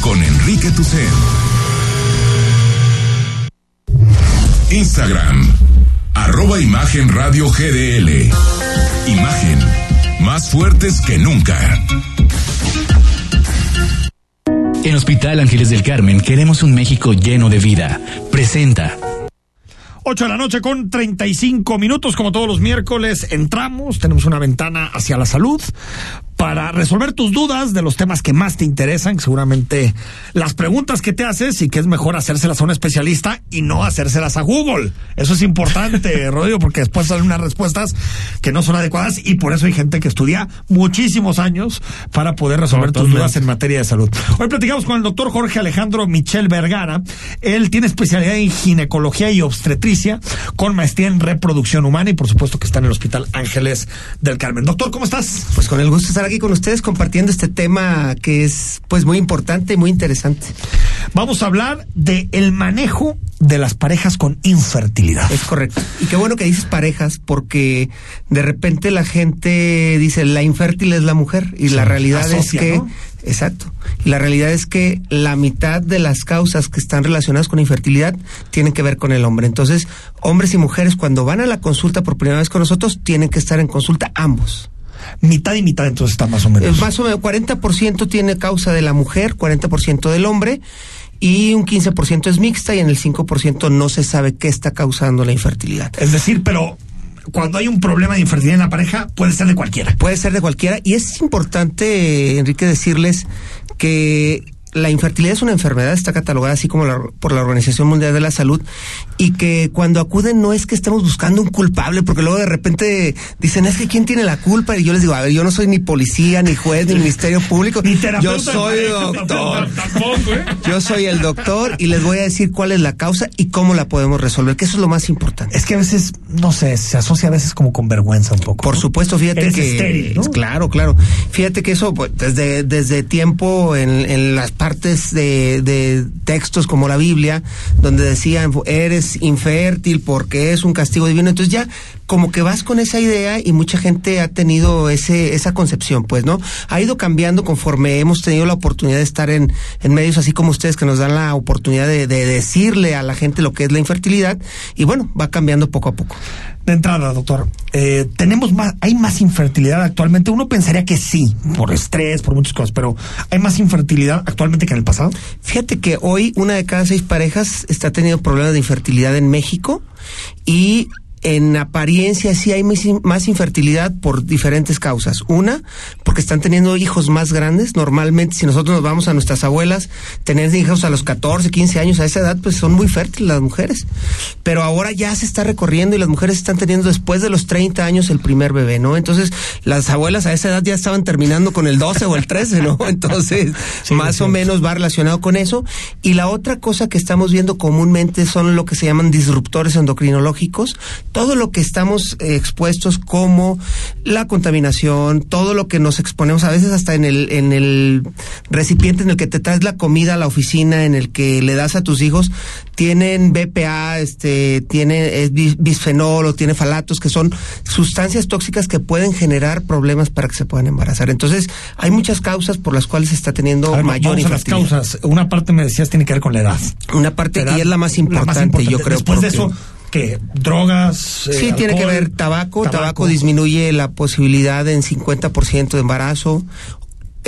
con Enrique Tucen. Instagram, arroba Imagen Radio GDL. Imagen, más fuertes que nunca. En Hospital Ángeles del Carmen queremos un México lleno de vida. Presenta. 8 de la noche con 35 minutos, como todos los miércoles, entramos, tenemos una ventana hacia la salud para resolver tus dudas de los temas que más te interesan, seguramente las preguntas que te haces y que es mejor hacérselas a un especialista y no hacérselas a Google. Eso es importante, Rodrigo, porque después salen unas respuestas que no son adecuadas y por eso hay gente que estudia muchísimos años para poder resolver tus dudas en materia de salud. Hoy platicamos con el doctor Jorge Alejandro Michel Vergara. Él tiene especialidad en ginecología y obstetricia con maestría en reproducción humana y por supuesto que está en el Hospital Ángeles del Carmen. Doctor, ¿cómo estás? Pues con el gusto de estar aquí con ustedes compartiendo este tema que es pues muy importante y muy interesante. Vamos a hablar de el manejo de las parejas con infertilidad. Es correcto. Y qué bueno que dices parejas porque de repente la gente dice la infértil es la mujer y la realidad asocia, es que ¿no? Exacto. La realidad es que la mitad de las causas que están relacionadas con infertilidad tienen que ver con el hombre. Entonces, hombres y mujeres cuando van a la consulta por primera vez con nosotros tienen que estar en consulta ambos. Mitad y mitad entonces está más o Eh, menos. Más o menos 40% tiene causa de la mujer, 40% del hombre y un 15% es mixta y en el 5% no se sabe qué está causando la infertilidad. Es decir, pero cuando hay un problema de infertilidad en la pareja, puede ser de cualquiera. Puede ser de cualquiera y es importante, Enrique, decirles que la infertilidad es una enfermedad, está catalogada así como la- por la Organización Mundial de la Salud, y que cuando acuden no es que estemos buscando un culpable, porque luego de repente dicen, es que ¿quién tiene la culpa? Y yo les digo, a ver, yo no soy ni policía, ni juez, ni ministerio público, Ni yo soy doctor. Tampoco, ¿eh? Yo soy el doctor y les voy a decir cuál es la causa y cómo la podemos resolver, que eso es lo más importante. Es que a veces, no sé, se asocia a veces como con vergüenza un poco. Por ¿no? supuesto, fíjate Eres que estéril, ¿no? claro, claro. Fíjate que eso pues, desde desde tiempo en, en las partes de, de textos como la Biblia donde decían eres infértil porque es un castigo divino, entonces ya como que vas con esa idea y mucha gente ha tenido ese esa concepción, pues, ¿no? Ha ido cambiando conforme hemos tenido la oportunidad de estar en, en medios así como ustedes que nos dan la oportunidad de, de decirle a la gente lo que es la infertilidad y bueno, va cambiando poco a poco. De entrada, doctor, eh, tenemos más, hay más infertilidad actualmente. Uno pensaría que sí, por estrés, por muchas cosas, pero hay más infertilidad actualmente que en el pasado. Fíjate que hoy una de cada seis parejas está teniendo problemas de infertilidad en México y en apariencia sí hay más in- más infertilidad por diferentes causas. Una, porque están teniendo hijos más grandes. Normalmente, si nosotros nos vamos a nuestras abuelas, tener hijos a los 14, 15 años, a esa edad, pues son muy fértiles las mujeres. Pero ahora ya se está recorriendo y las mujeres están teniendo después de los 30 años el primer bebé, ¿no? Entonces, las abuelas a esa edad ya estaban terminando con el 12 o el 13, ¿no? Entonces, más o menos va relacionado con eso. Y la otra cosa que estamos viendo comúnmente son lo que se llaman disruptores endocrinológicos. Todo lo que estamos expuestos como la contaminación, todo lo que nos exponemos a veces hasta en el, en el recipiente en el que te traes la comida a la oficina, en el que le das a tus hijos, tienen BPA, este, tiene es bis- bisfenol o tiene falatos, que son sustancias tóxicas que pueden generar problemas para que se puedan embarazar. Entonces, hay muchas causas por las cuales se está teniendo ver, mayor vamos a las causas. Una parte me decías tiene que ver con la edad. Una parte, Edad, y es la más importante, yo creo. Después de eso, ¿qué? ¿Drogas? eh, Sí, tiene que ver tabaco. tabaco. disminuye la posibilidad en 50% de embarazo.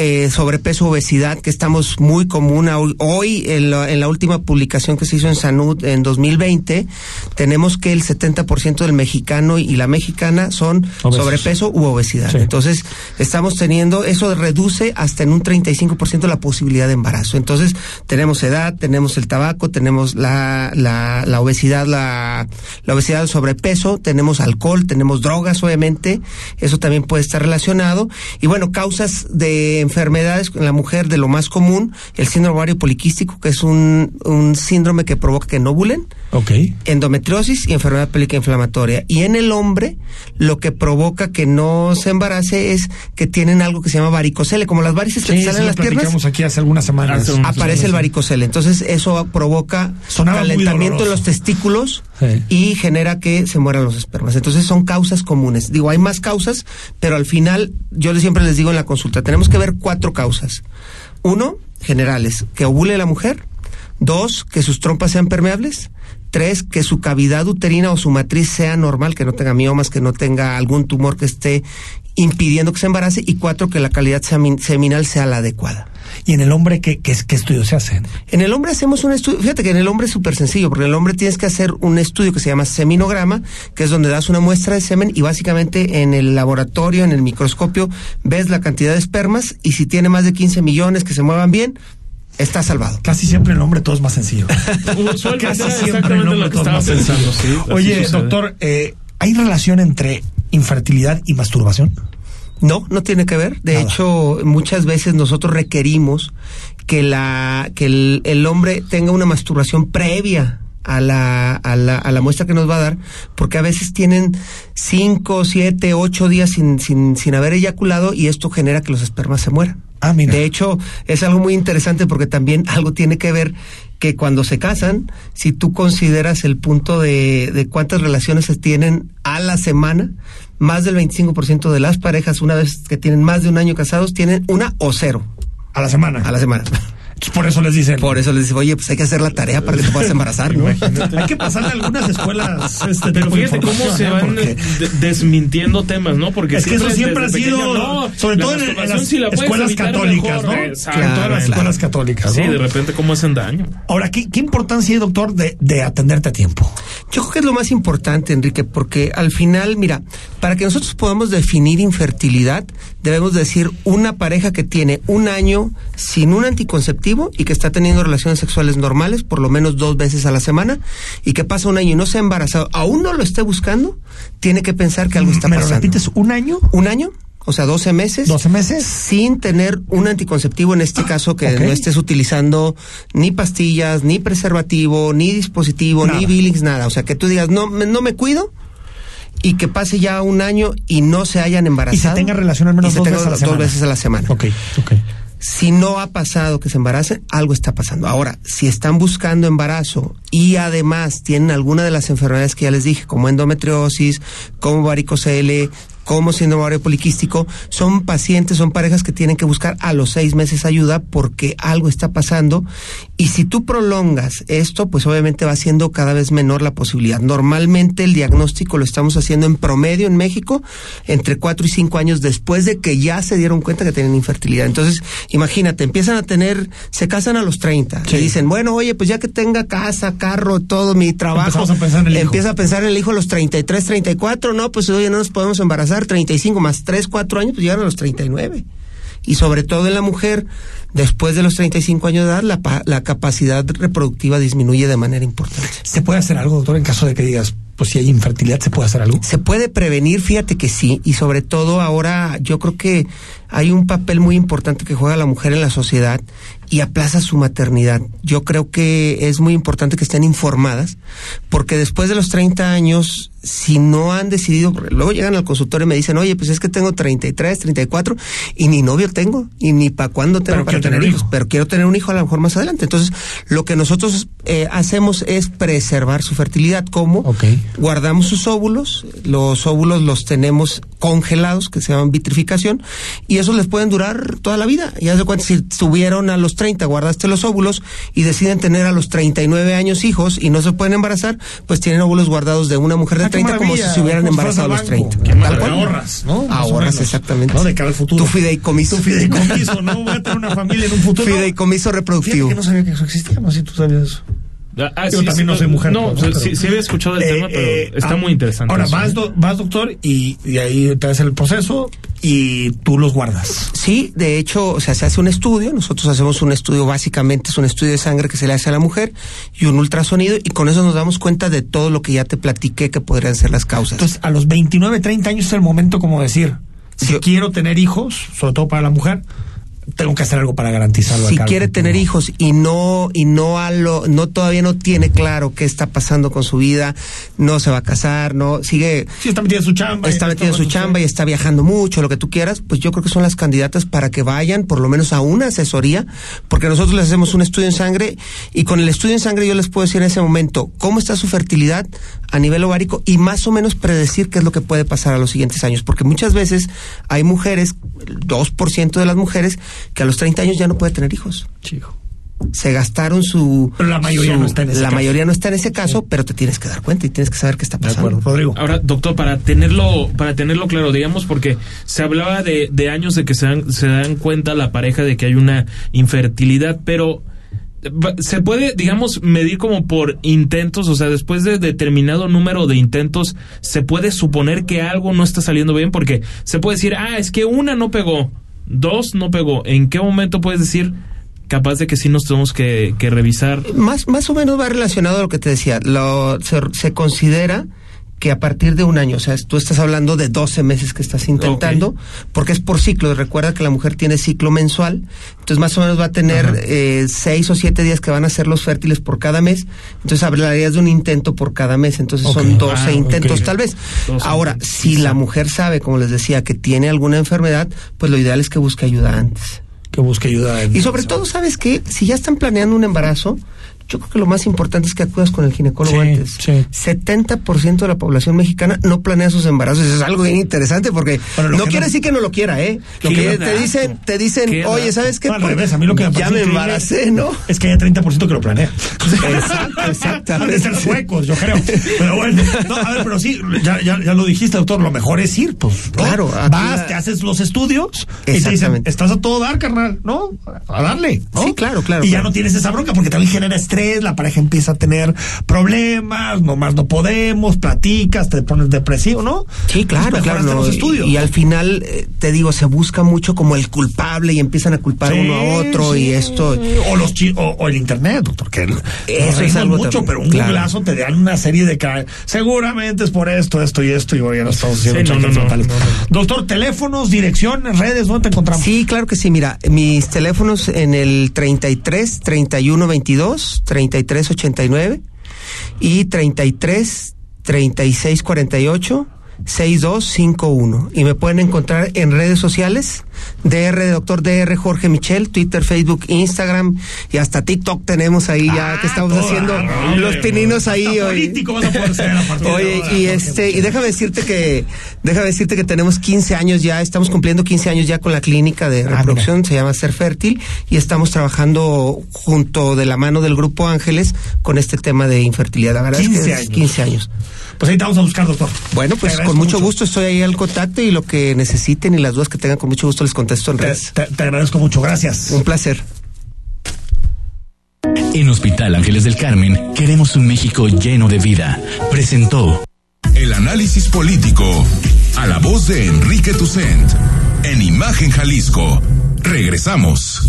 Eh, sobrepeso, obesidad, que estamos muy común hoy, en, la, en la última publicación que se hizo en Sanud en 2020, tenemos que el 70% del mexicano y la mexicana son Obesos. sobrepeso u obesidad. Sí. Entonces, estamos teniendo, eso reduce hasta en un 35% la posibilidad de embarazo. Entonces, tenemos edad, tenemos el tabaco, tenemos la, la, la obesidad, la, la obesidad, el sobrepeso, tenemos alcohol, tenemos drogas, obviamente, eso también puede estar relacionado. Y bueno, causas de enfermedades en la mujer de lo más común, el síndrome ovario poliquístico, que es un, un síndrome que provoca que no ovulen, Ok. endometriosis y enfermedad pélvica inflamatoria. Y en el hombre, lo que provoca que no se embarace es que tienen algo que se llama varicocele, como las varices que Sí, te salen sí, en las piernas. aquí hace algunas semanas. Hace unas aparece el varicocele. Entonces eso provoca calentamiento en los testículos Y genera que se mueran los espermas. Entonces son causas comunes. Digo, hay más causas, pero al final yo siempre les digo en la consulta, tenemos que ver cuatro causas. Uno, generales, que ovule la mujer. Dos, que sus trompas sean permeables. Tres, que su cavidad uterina o su matriz sea normal, que no tenga miomas, que no tenga algún tumor que esté impidiendo que se embarace. Y cuatro, que la calidad semin- seminal sea la adecuada. ¿Y en el hombre qué, qué, qué estudios se hacen? En el hombre hacemos un estudio, fíjate que en el hombre es súper sencillo, porque en el hombre tienes que hacer un estudio que se llama seminograma, que es donde das una muestra de semen y básicamente en el laboratorio, en el microscopio, ves la cantidad de espermas y si tiene más de 15 millones que se muevan bien, está salvado. Casi siempre el hombre todo es más sencillo. Usualmente Casi siempre el hombre lo que todo es más sencillo. pensando, sí, así Oye, doctor, eh, ¿hay relación entre infertilidad y masturbación? No, no tiene que ver. De hecho, muchas veces nosotros requerimos que la que el, el hombre tenga una masturbación previa a la, a, la, a la muestra que nos va a dar, porque a veces tienen cinco, siete, ocho días sin, sin, sin haber eyaculado y esto genera que los espermas se mueran. Ah, mira. De hecho, es algo muy interesante porque también algo tiene que ver que cuando se casan, si tú consideras el punto de, de cuántas relaciones se tienen a la semana, más del 25% de las parejas, una vez que tienen más de un año casados, tienen una o cero. A la semana. A la semana. Por eso les dicen. Por eso les dicen, oye, pues hay que hacer la tarea para que te puedas embarazar, ¿no? Hay que pasarle a algunas escuelas este Pero de fíjate cómo información, se ¿eh? van Porque- de- desmintiendo temas, ¿no? Porque Es que eso siempre ha sido, no, sobre la todo en- las la escuelas católicas, mejor, ¿no? exacto. En todas las escuelas católicas, Sí, ¿no? de repente cómo hacen daño. Ahora, ¿qué, qué importancia hay, doctor, de, de atenderte a tiempo? Yo creo que es lo más importante, Enrique, porque al final, mira, para que nosotros podamos definir infertilidad, debemos decir una pareja que tiene un año sin un anticonceptivo y que está teniendo relaciones sexuales normales por lo menos dos veces a la semana y que pasa un año y no se ha embarazado, aún no lo esté buscando, tiene que pensar que algo está ¿Me pasando. repites un año? ¿Un año? O sea, 12 meses. 12 meses. Sin tener un anticonceptivo, en este caso, que no estés utilizando ni pastillas, ni preservativo, ni dispositivo, Nada. ni Billings, nada. O sea, que tú digas, no, me- no me cuido y que pase ya un año y no se hayan embarazado. tenga relación al menos y se dos tenga veces a la dos semana. veces a la semana. Ok, ok. Si no ha pasado que se embaracen, algo está pasando. Ahora, si están buscando embarazo y además tienen alguna de las enfermedades que ya les dije, como endometriosis, como varicocele, como síndrome ovario poliquístico, son pacientes, son parejas que tienen que buscar a los seis meses ayuda porque algo está pasando. Y si tú prolongas esto, pues obviamente va siendo cada vez menor la posibilidad. Normalmente el diagnóstico lo estamos haciendo en promedio en México entre cuatro y cinco años después de que ya se dieron cuenta que tienen infertilidad. Entonces, imagínate, empiezan a tener, se casan a los 30 Sí. y dicen, bueno, oye, pues ya que tenga casa, carro, todo mi trabajo, Empezamos a pensar en el hijo. empieza a pensar en el hijo a los 33, 34, no, pues oye, no nos podemos embarazar, 35 más 3, 4 años, pues llegan a los 39. Y sobre todo en la mujer, después de los 35 años de edad, la, la capacidad reproductiva disminuye de manera importante. ¿Se puede hacer algo, doctor, en caso de que digas, pues si hay infertilidad, ¿se puede hacer algo? Se puede prevenir, fíjate que sí, y sobre todo ahora yo creo que hay un papel muy importante que juega la mujer en la sociedad y aplaza su maternidad. Yo creo que es muy importante que estén informadas, porque después de los 30 años, si no han decidido, luego llegan al consultorio y me dicen, oye, pues es que tengo 33, 34 y ni novio tengo, y ni para cuándo tengo Pero para tener hijos, hijo. pero quiero tener un hijo a lo mejor más adelante. Entonces, lo que nosotros eh, hacemos es preservar su fertilidad. ¿Cómo? Guardamos sus óvulos, los óvulos los tenemos congelados, que se llaman vitrificación, y esos les pueden durar toda la vida. Ya se cuenta, si tuvieron a los 30, guardaste los óvulos y deciden tener a los 39 años hijos y no se pueden embarazar, pues tienen óvulos guardados de una mujer de Qué 30 como si se hubieran embarazado a los fueras al 30. banco. Qué Tal cual. Ahorras, ¿no? Más Ahorras, exactamente. No, de cara al futuro. Tu fideicomiso. Tu fideicomiso, ¿no? Voy a tener una familia en un futuro. Fideicomiso reproductivo. Fíjate que no sabía que eso existía, no sé si tú sabías eso. Ah, Yo sí, también sí, no soy mujer. No, pero- sí, sí había escuchado el Eh, tema, pero eh, está ah, muy interesante. Ahora, eso. vas, do- vas doctor, y, y ahí te haces el proceso y tú los guardas. Sí, de hecho, o sea, se hace un estudio, nosotros hacemos un estudio, básicamente es un estudio de sangre que se le hace a la mujer y un ultrasonido y con eso nos damos cuenta de todo lo que ya te platiqué que podrían ser las causas. Entonces, a los 29, 30 años es el momento como decir, si quiero tener hijos, sobre todo para la mujer, tengo que hacer algo para garantizarlo. si quiere tener hijos y no y no a lo no todavía no tiene claro qué está pasando con su vida, no se va a casar, no sigue Sí, está metida en su chamba. está y metido en su chamba y está viajando mucho, lo que tú quieras, pues yo creo que son las candidatas para que vayan por lo menos a una asesoría, porque nosotros les hacemos un estudio en sangre y con el estudio en sangre yo les puedo decir en ese momento cómo está su fertilidad a nivel ovárico y más o menos predecir qué es lo que puede pasar a los siguientes años, porque muchas veces hay mujeres, el 2% de las mujeres, que a los 30 años ya no puede tener hijos. Chico. Se gastaron su... Pero la mayoría su- no está en ese La caso. mayoría no está en ese caso, pero te tienes que dar cuenta y tienes que saber qué está pasando. Rodrigo. Ahora, doctor, para tenerlo, para tenerlo claro, digamos, porque se hablaba de, de años de que se dan, se dan cuenta la pareja de que hay una infertilidad, pero se puede, digamos, medir como por intentos, o sea, después de determinado número de intentos, se puede suponer que algo no está saliendo bien, porque se puede decir, ah, es que una no pegó, dos no pegó. ¿En qué momento puedes decir, capaz de que sí nos tenemos que, que revisar? Más, más o menos va relacionado a lo que te decía. Lo, se, se considera que a partir de un año, o sea, tú estás hablando de 12 meses que estás intentando, porque es por ciclo. Recuerda que la mujer tiene ciclo mensual, entonces más o menos va a tener eh, seis o siete días que van a ser los fértiles por cada mes. Entonces hablarías de un intento por cada mes, entonces son 12 Ah, intentos tal vez. 12 Ahora, si la mujer sabe, como les decía, que tiene alguna enfermedad, pues lo ideal es que busque ayuda antes. Que busque ayuda. en- Y sobre todo, ¿sabes qué? Si ya están planeando un embarazo, yo creo que lo más importante es que acudas con el ginecólogo Sí, antes. sí. 70% de la población mexicana no planea sus embarazos. Eso es algo bien interesante porque Bueno, no quiere decir que no lo quiera, ¿eh? Lo que te dicen, te dicen, oye. ¿sabes qué? Al revés, a mí lo que me ya me embaracé, ¿no? Es que hay 30% que lo planea. Exacto, exactamente. ser suecos, yo creo. Pero bueno, no, a ver, pero sí, ya, ya, ya lo dijiste, doctor, lo mejor es ir, pues. ¿no? Claro, Vas, la- te haces los estudios y te dicen, estás a todo dar, carnal, ¿no? A darle, ¿no? Sí, claro, claro, Y ya no tienes esa bronca porque también genera estrés, la pareja empieza a tener problemas, nomás no podemos, platicas, te pones depresivo, ¿no? Sí, claro, claro. no, los estudios. Y, y al final, eh, te digo, se busca mucho como el culpable y empiezan a culpar Sí, uno a otro y esto. O los chi- o, o el internet, doctor, que nos es algo mucho, también, pero un claro. te dan una serie de seguramente es por esto, esto y esto, y hoy ya no estamos haciendo Sí, no, cheques no, no, totales. no, no. Doctor, teléfonos, direcciones, redes, ¿dónde te encontramos? Sí, claro que sí. Mira, mis teléfonos en el 33 31 22 33 89 y 33 36 48 6251 y me pueden encontrar en redes sociales DR Doctor DR Jorge Michel Twitter Facebook Instagram y hasta TikTok tenemos ahí ya que estamos toda, haciendo los pininos ahí hoy. Oye, y este, y déjame decirte que, déjame decirte que tenemos 15 años ya, estamos cumpliendo 15 años ya con la clínica de Ah, reproducción, se llama Ser Fértil, y estamos trabajando junto de la mano del Grupo Ángeles con este tema de infertilidad. La verdad es 15 que es años. 15 años. Pues ahí te vamos a buscar, doctor. Bueno, pues con mucho, mucho. gusto estoy ahí al contacto y lo que necesiten y las dudas que tengan con mucho gusto les contesto en Te, redes. te- te agradezco mucho, gracias. Un placer. En Hospital Ángeles del Carmen queremos un México lleno de vida. Presentó El análisis político. A la voz de Enrique Tucent. En Imagen Jalisco. Regresamos.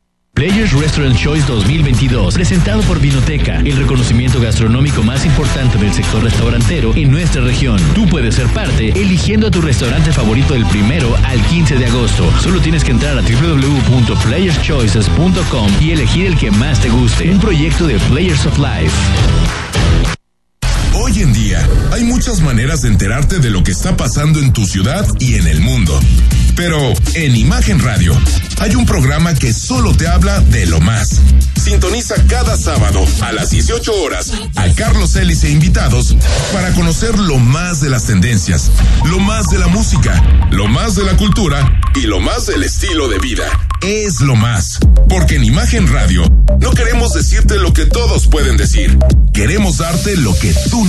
Players Restaurant Choice 2022, presentado por Vinoteca, el reconocimiento gastronómico más importante del sector restaurantero en nuestra región. Tú puedes ser parte eligiendo a tu restaurante favorito del primero al 15 de agosto. Solo tienes que entrar a www.playerschoices.com y elegir el que más te guste. Un proyecto de Players of Life. Hoy en día hay muchas maneras de enterarte de lo que está pasando en tu ciudad y en el mundo. Pero en Imagen Radio hay un programa que solo te habla de lo más. Sintoniza cada sábado a las 18 horas a Carlos Ellis e invitados para conocer lo más de las tendencias, lo más de la música, lo más de la cultura y lo más del estilo de vida. Es lo más. Porque en Imagen Radio no queremos decirte lo que todos pueden decir. Queremos darte lo que tú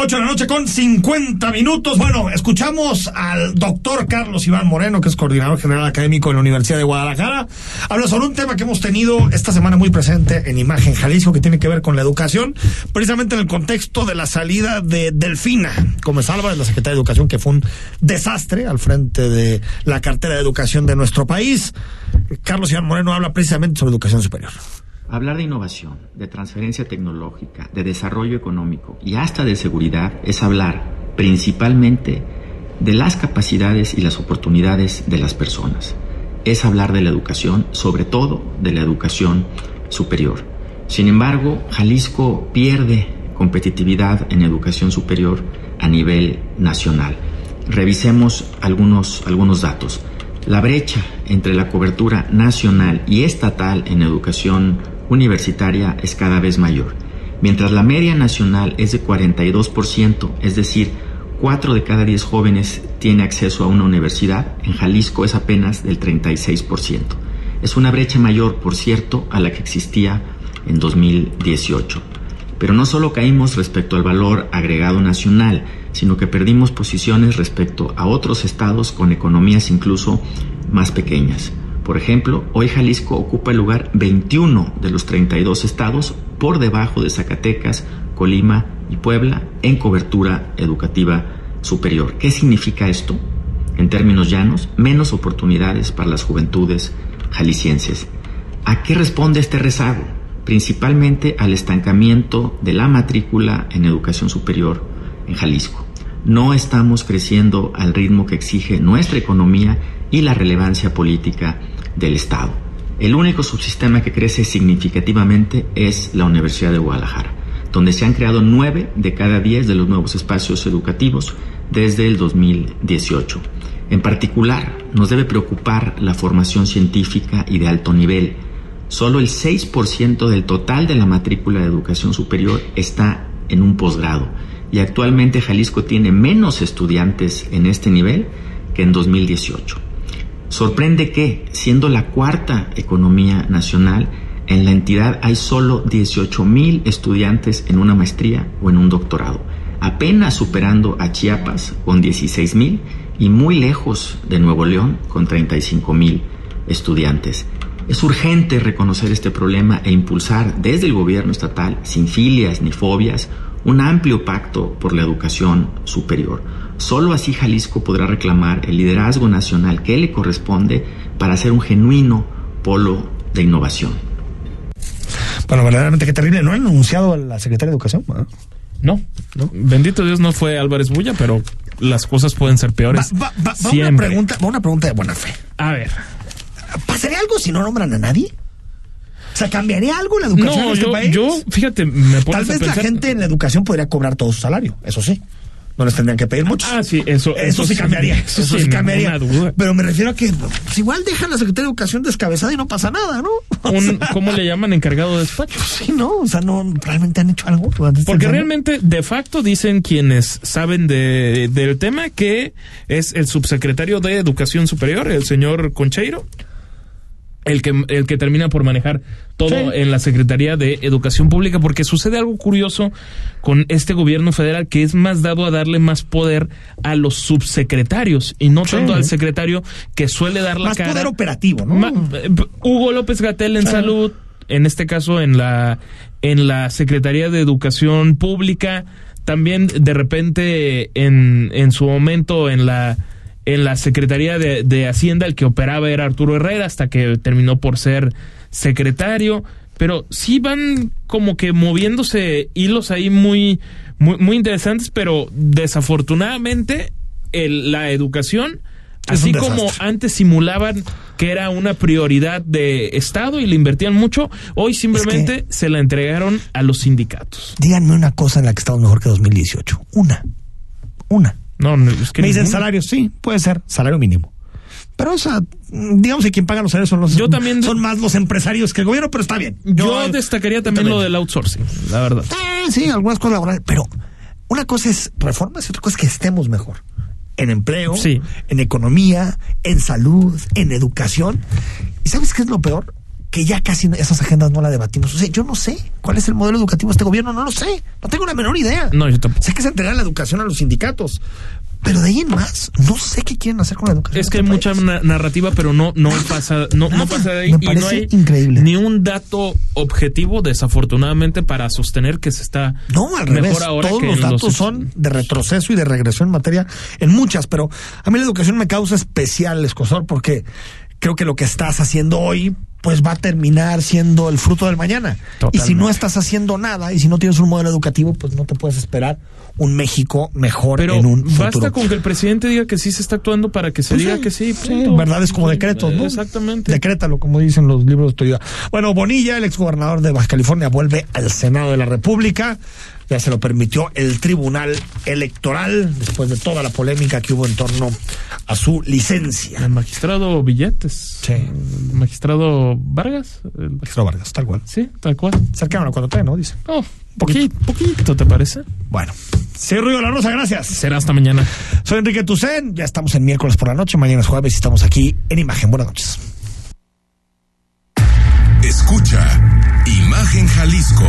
8 de la noche con 50 minutos. Bueno, escuchamos al doctor Carlos Iván Moreno, que es coordinador general académico en la Universidad de Guadalajara. Habla sobre un tema que hemos tenido esta semana muy presente en Imagen Jalisco, que tiene que ver con la educación, precisamente en el contexto de la salida de Delfina como Álvarez, la secretaria de Educación, que fue un desastre al frente de la cartera de educación de nuestro país. Carlos Iván Moreno habla precisamente sobre educación superior. Hablar de innovación, de transferencia tecnológica, de desarrollo económico y hasta de seguridad es hablar principalmente de las capacidades y las oportunidades de las personas. Es hablar de la educación, sobre todo de la educación superior. Sin embargo, Jalisco pierde competitividad en educación superior a nivel nacional. Revisemos algunos, algunos datos. La brecha entre la cobertura nacional y estatal en educación universitaria es cada vez mayor. Mientras la media nacional es de 42%, es decir, 4 de cada 10 jóvenes tiene acceso a una universidad, en Jalisco es apenas del 36%. Es una brecha mayor, por cierto, a la que existía en 2018. Pero no solo caímos respecto al valor agregado nacional, sino que perdimos posiciones respecto a otros estados con economías incluso más pequeñas. Por ejemplo, hoy Jalisco ocupa el lugar 21 de los 32 estados por debajo de Zacatecas, Colima y Puebla en cobertura educativa superior. ¿Qué significa esto? En términos llanos, menos oportunidades para las juventudes jaliscienses. ¿A qué responde este rezago? Principalmente al estancamiento de la matrícula en educación superior en Jalisco. No estamos creciendo al ritmo que exige nuestra economía y la relevancia política del Estado. El único subsistema que crece significativamente es la Universidad de Guadalajara, donde se han creado nueve de cada diez de los nuevos espacios educativos desde el 2018. En particular, nos debe preocupar la formación científica y de alto nivel. Solo el 6% del total de la matrícula de educación superior está en un posgrado y actualmente Jalisco tiene menos estudiantes en este nivel que en 2018. Sorprende que, siendo la cuarta economía nacional, en la entidad hay solo 18 mil estudiantes en una maestría o en un doctorado, apenas superando a Chiapas con 16 mil y muy lejos de Nuevo León con 35 mil estudiantes. Es urgente reconocer este problema e impulsar desde el gobierno estatal, sin filias ni fobias, un amplio pacto por la educación superior Solo así Jalisco podrá reclamar el liderazgo nacional que le corresponde para ser un genuino polo de innovación. Bueno, verdaderamente qué terrible. ¿No han anunciado a la secretaria de Educación? No, no, bendito Dios no fue Álvarez Bulla, pero las cosas pueden ser peores. Va, va, va, va una, pregunta, va una pregunta de buena fe. A ver. ¿Pasaría algo si no nombran a nadie? O sea, ¿cambiaría algo la educación No, en este yo, país? yo, fíjate, me Tal vez la gente en la educación podría cobrar todo su salario, eso sí. No les tendrían que pedir mucho. Ah, sí, eso, Eso, sí sí, cambiaría. eso sí cambiaría. duda. Pero me refiero a que pues, igual dejan la Secretaría de Educación descabezada y no pasa nada, ¿no? O Un- sea, ¿Cómo le llaman encargado de despacho? Sí, no, o sea, no realmente han hecho algo. durante este Porque realmente, de facto, dicen quienes saben de, del tema que es el subsecretario de Educación Superior, el señor Concheiro, el que, el que termina por manejar todo Sí. en la Secretaría de Educación Pública, porque sucede algo curioso con este gobierno federal que es más dado a darle más poder a los subsecretarios y no Sí. tanto al secretario que suele dar la Más cara. poder operativo, ¿no? Ma- eh, Hugo López Gatel en salud, en este caso en la en la Secretaría de Educación Pública, también de repente en, en su momento en la en la Secretaría de, de Hacienda el que operaba era Arturo Herrera hasta que terminó por ser secretario, pero sí van como que moviéndose hilos ahí muy muy, muy interesantes, pero desafortunadamente el- la educación Es Así como antes simulaban que era una prioridad de Estado y le invertían mucho, hoy simplemente se la entregaron a los sindicatos. Díganme una cosa en la que estamos mejor que 2018. Una. Una. No, no, es que Me dicen salario, sí, puede ser, salario mínimo. Pero, o sea, digamos que quien paga los salarios son los Yo también- son más los empresarios que el gobierno, pero está bien. Yo, destacaría también, lo del outsourcing, la verdad. Eh, sí, algunas cosas laborales, pero una cosa es reformas y otra cosa es que estemos mejor. En empleo, Sí. en economía, en salud, en educación. ¿Y sabes qué es lo peor? Que ya casi esas agendas no las debatimos. O sea, yo no sé cuál es el modelo educativo de este gobierno, no lo sé. No tengo la menor idea. No, yo tampoco. Sé que se entrega la educación a los sindicatos. Pero de ahí en más, no sé qué quieren hacer con la educación. Es que hay este mucha na- narrativa, pero no, no pasa, no, no Nada. pasa de ahí Me y no hay increíble. ni un dato objetivo, desafortunadamente, para sostener que se está No, al mejor revés. ahora Todos que los datos los- son de retroceso y de regresión en materia en muchas, pero a mí la educación me causa especial escosor porque creo que lo que estás haciendo hoy pues va a terminar siendo el fruto del mañana. Y si no estás haciendo nada y si no tienes un modelo educativo, pues no te puedes esperar un México mejor Pero en un basta futuro. con que el presidente diga que sí se está actuando para que se Pues diga sí, que sí. sí, punto. verdades como decretos, ¿no? Exactamente. Decrétalo, como dicen los libros de autoridad. Bueno, Bonilla, el exgobernador de Baja California, vuelve al Senado de la República. Ya se lo permitió el Tribunal Electoral después de toda la polémica que hubo en torno a su licencia. El magistrado Billetes. Sí. El magistrado Vargas. El- Magistrado Vargas, tal cual. Sí, tal cual. Cercaron a cuando te, ¿no? Dice. Oh, poquito, poquito, ¿te parece? Bueno. Soy Río La Rosa, gracias. Será hasta mañana. Soy Enrique Tucen. Ya estamos en miércoles por la noche. Mañana es jueves y estamos aquí en Imagen. Buenas noches. Escucha Imagen Jalisco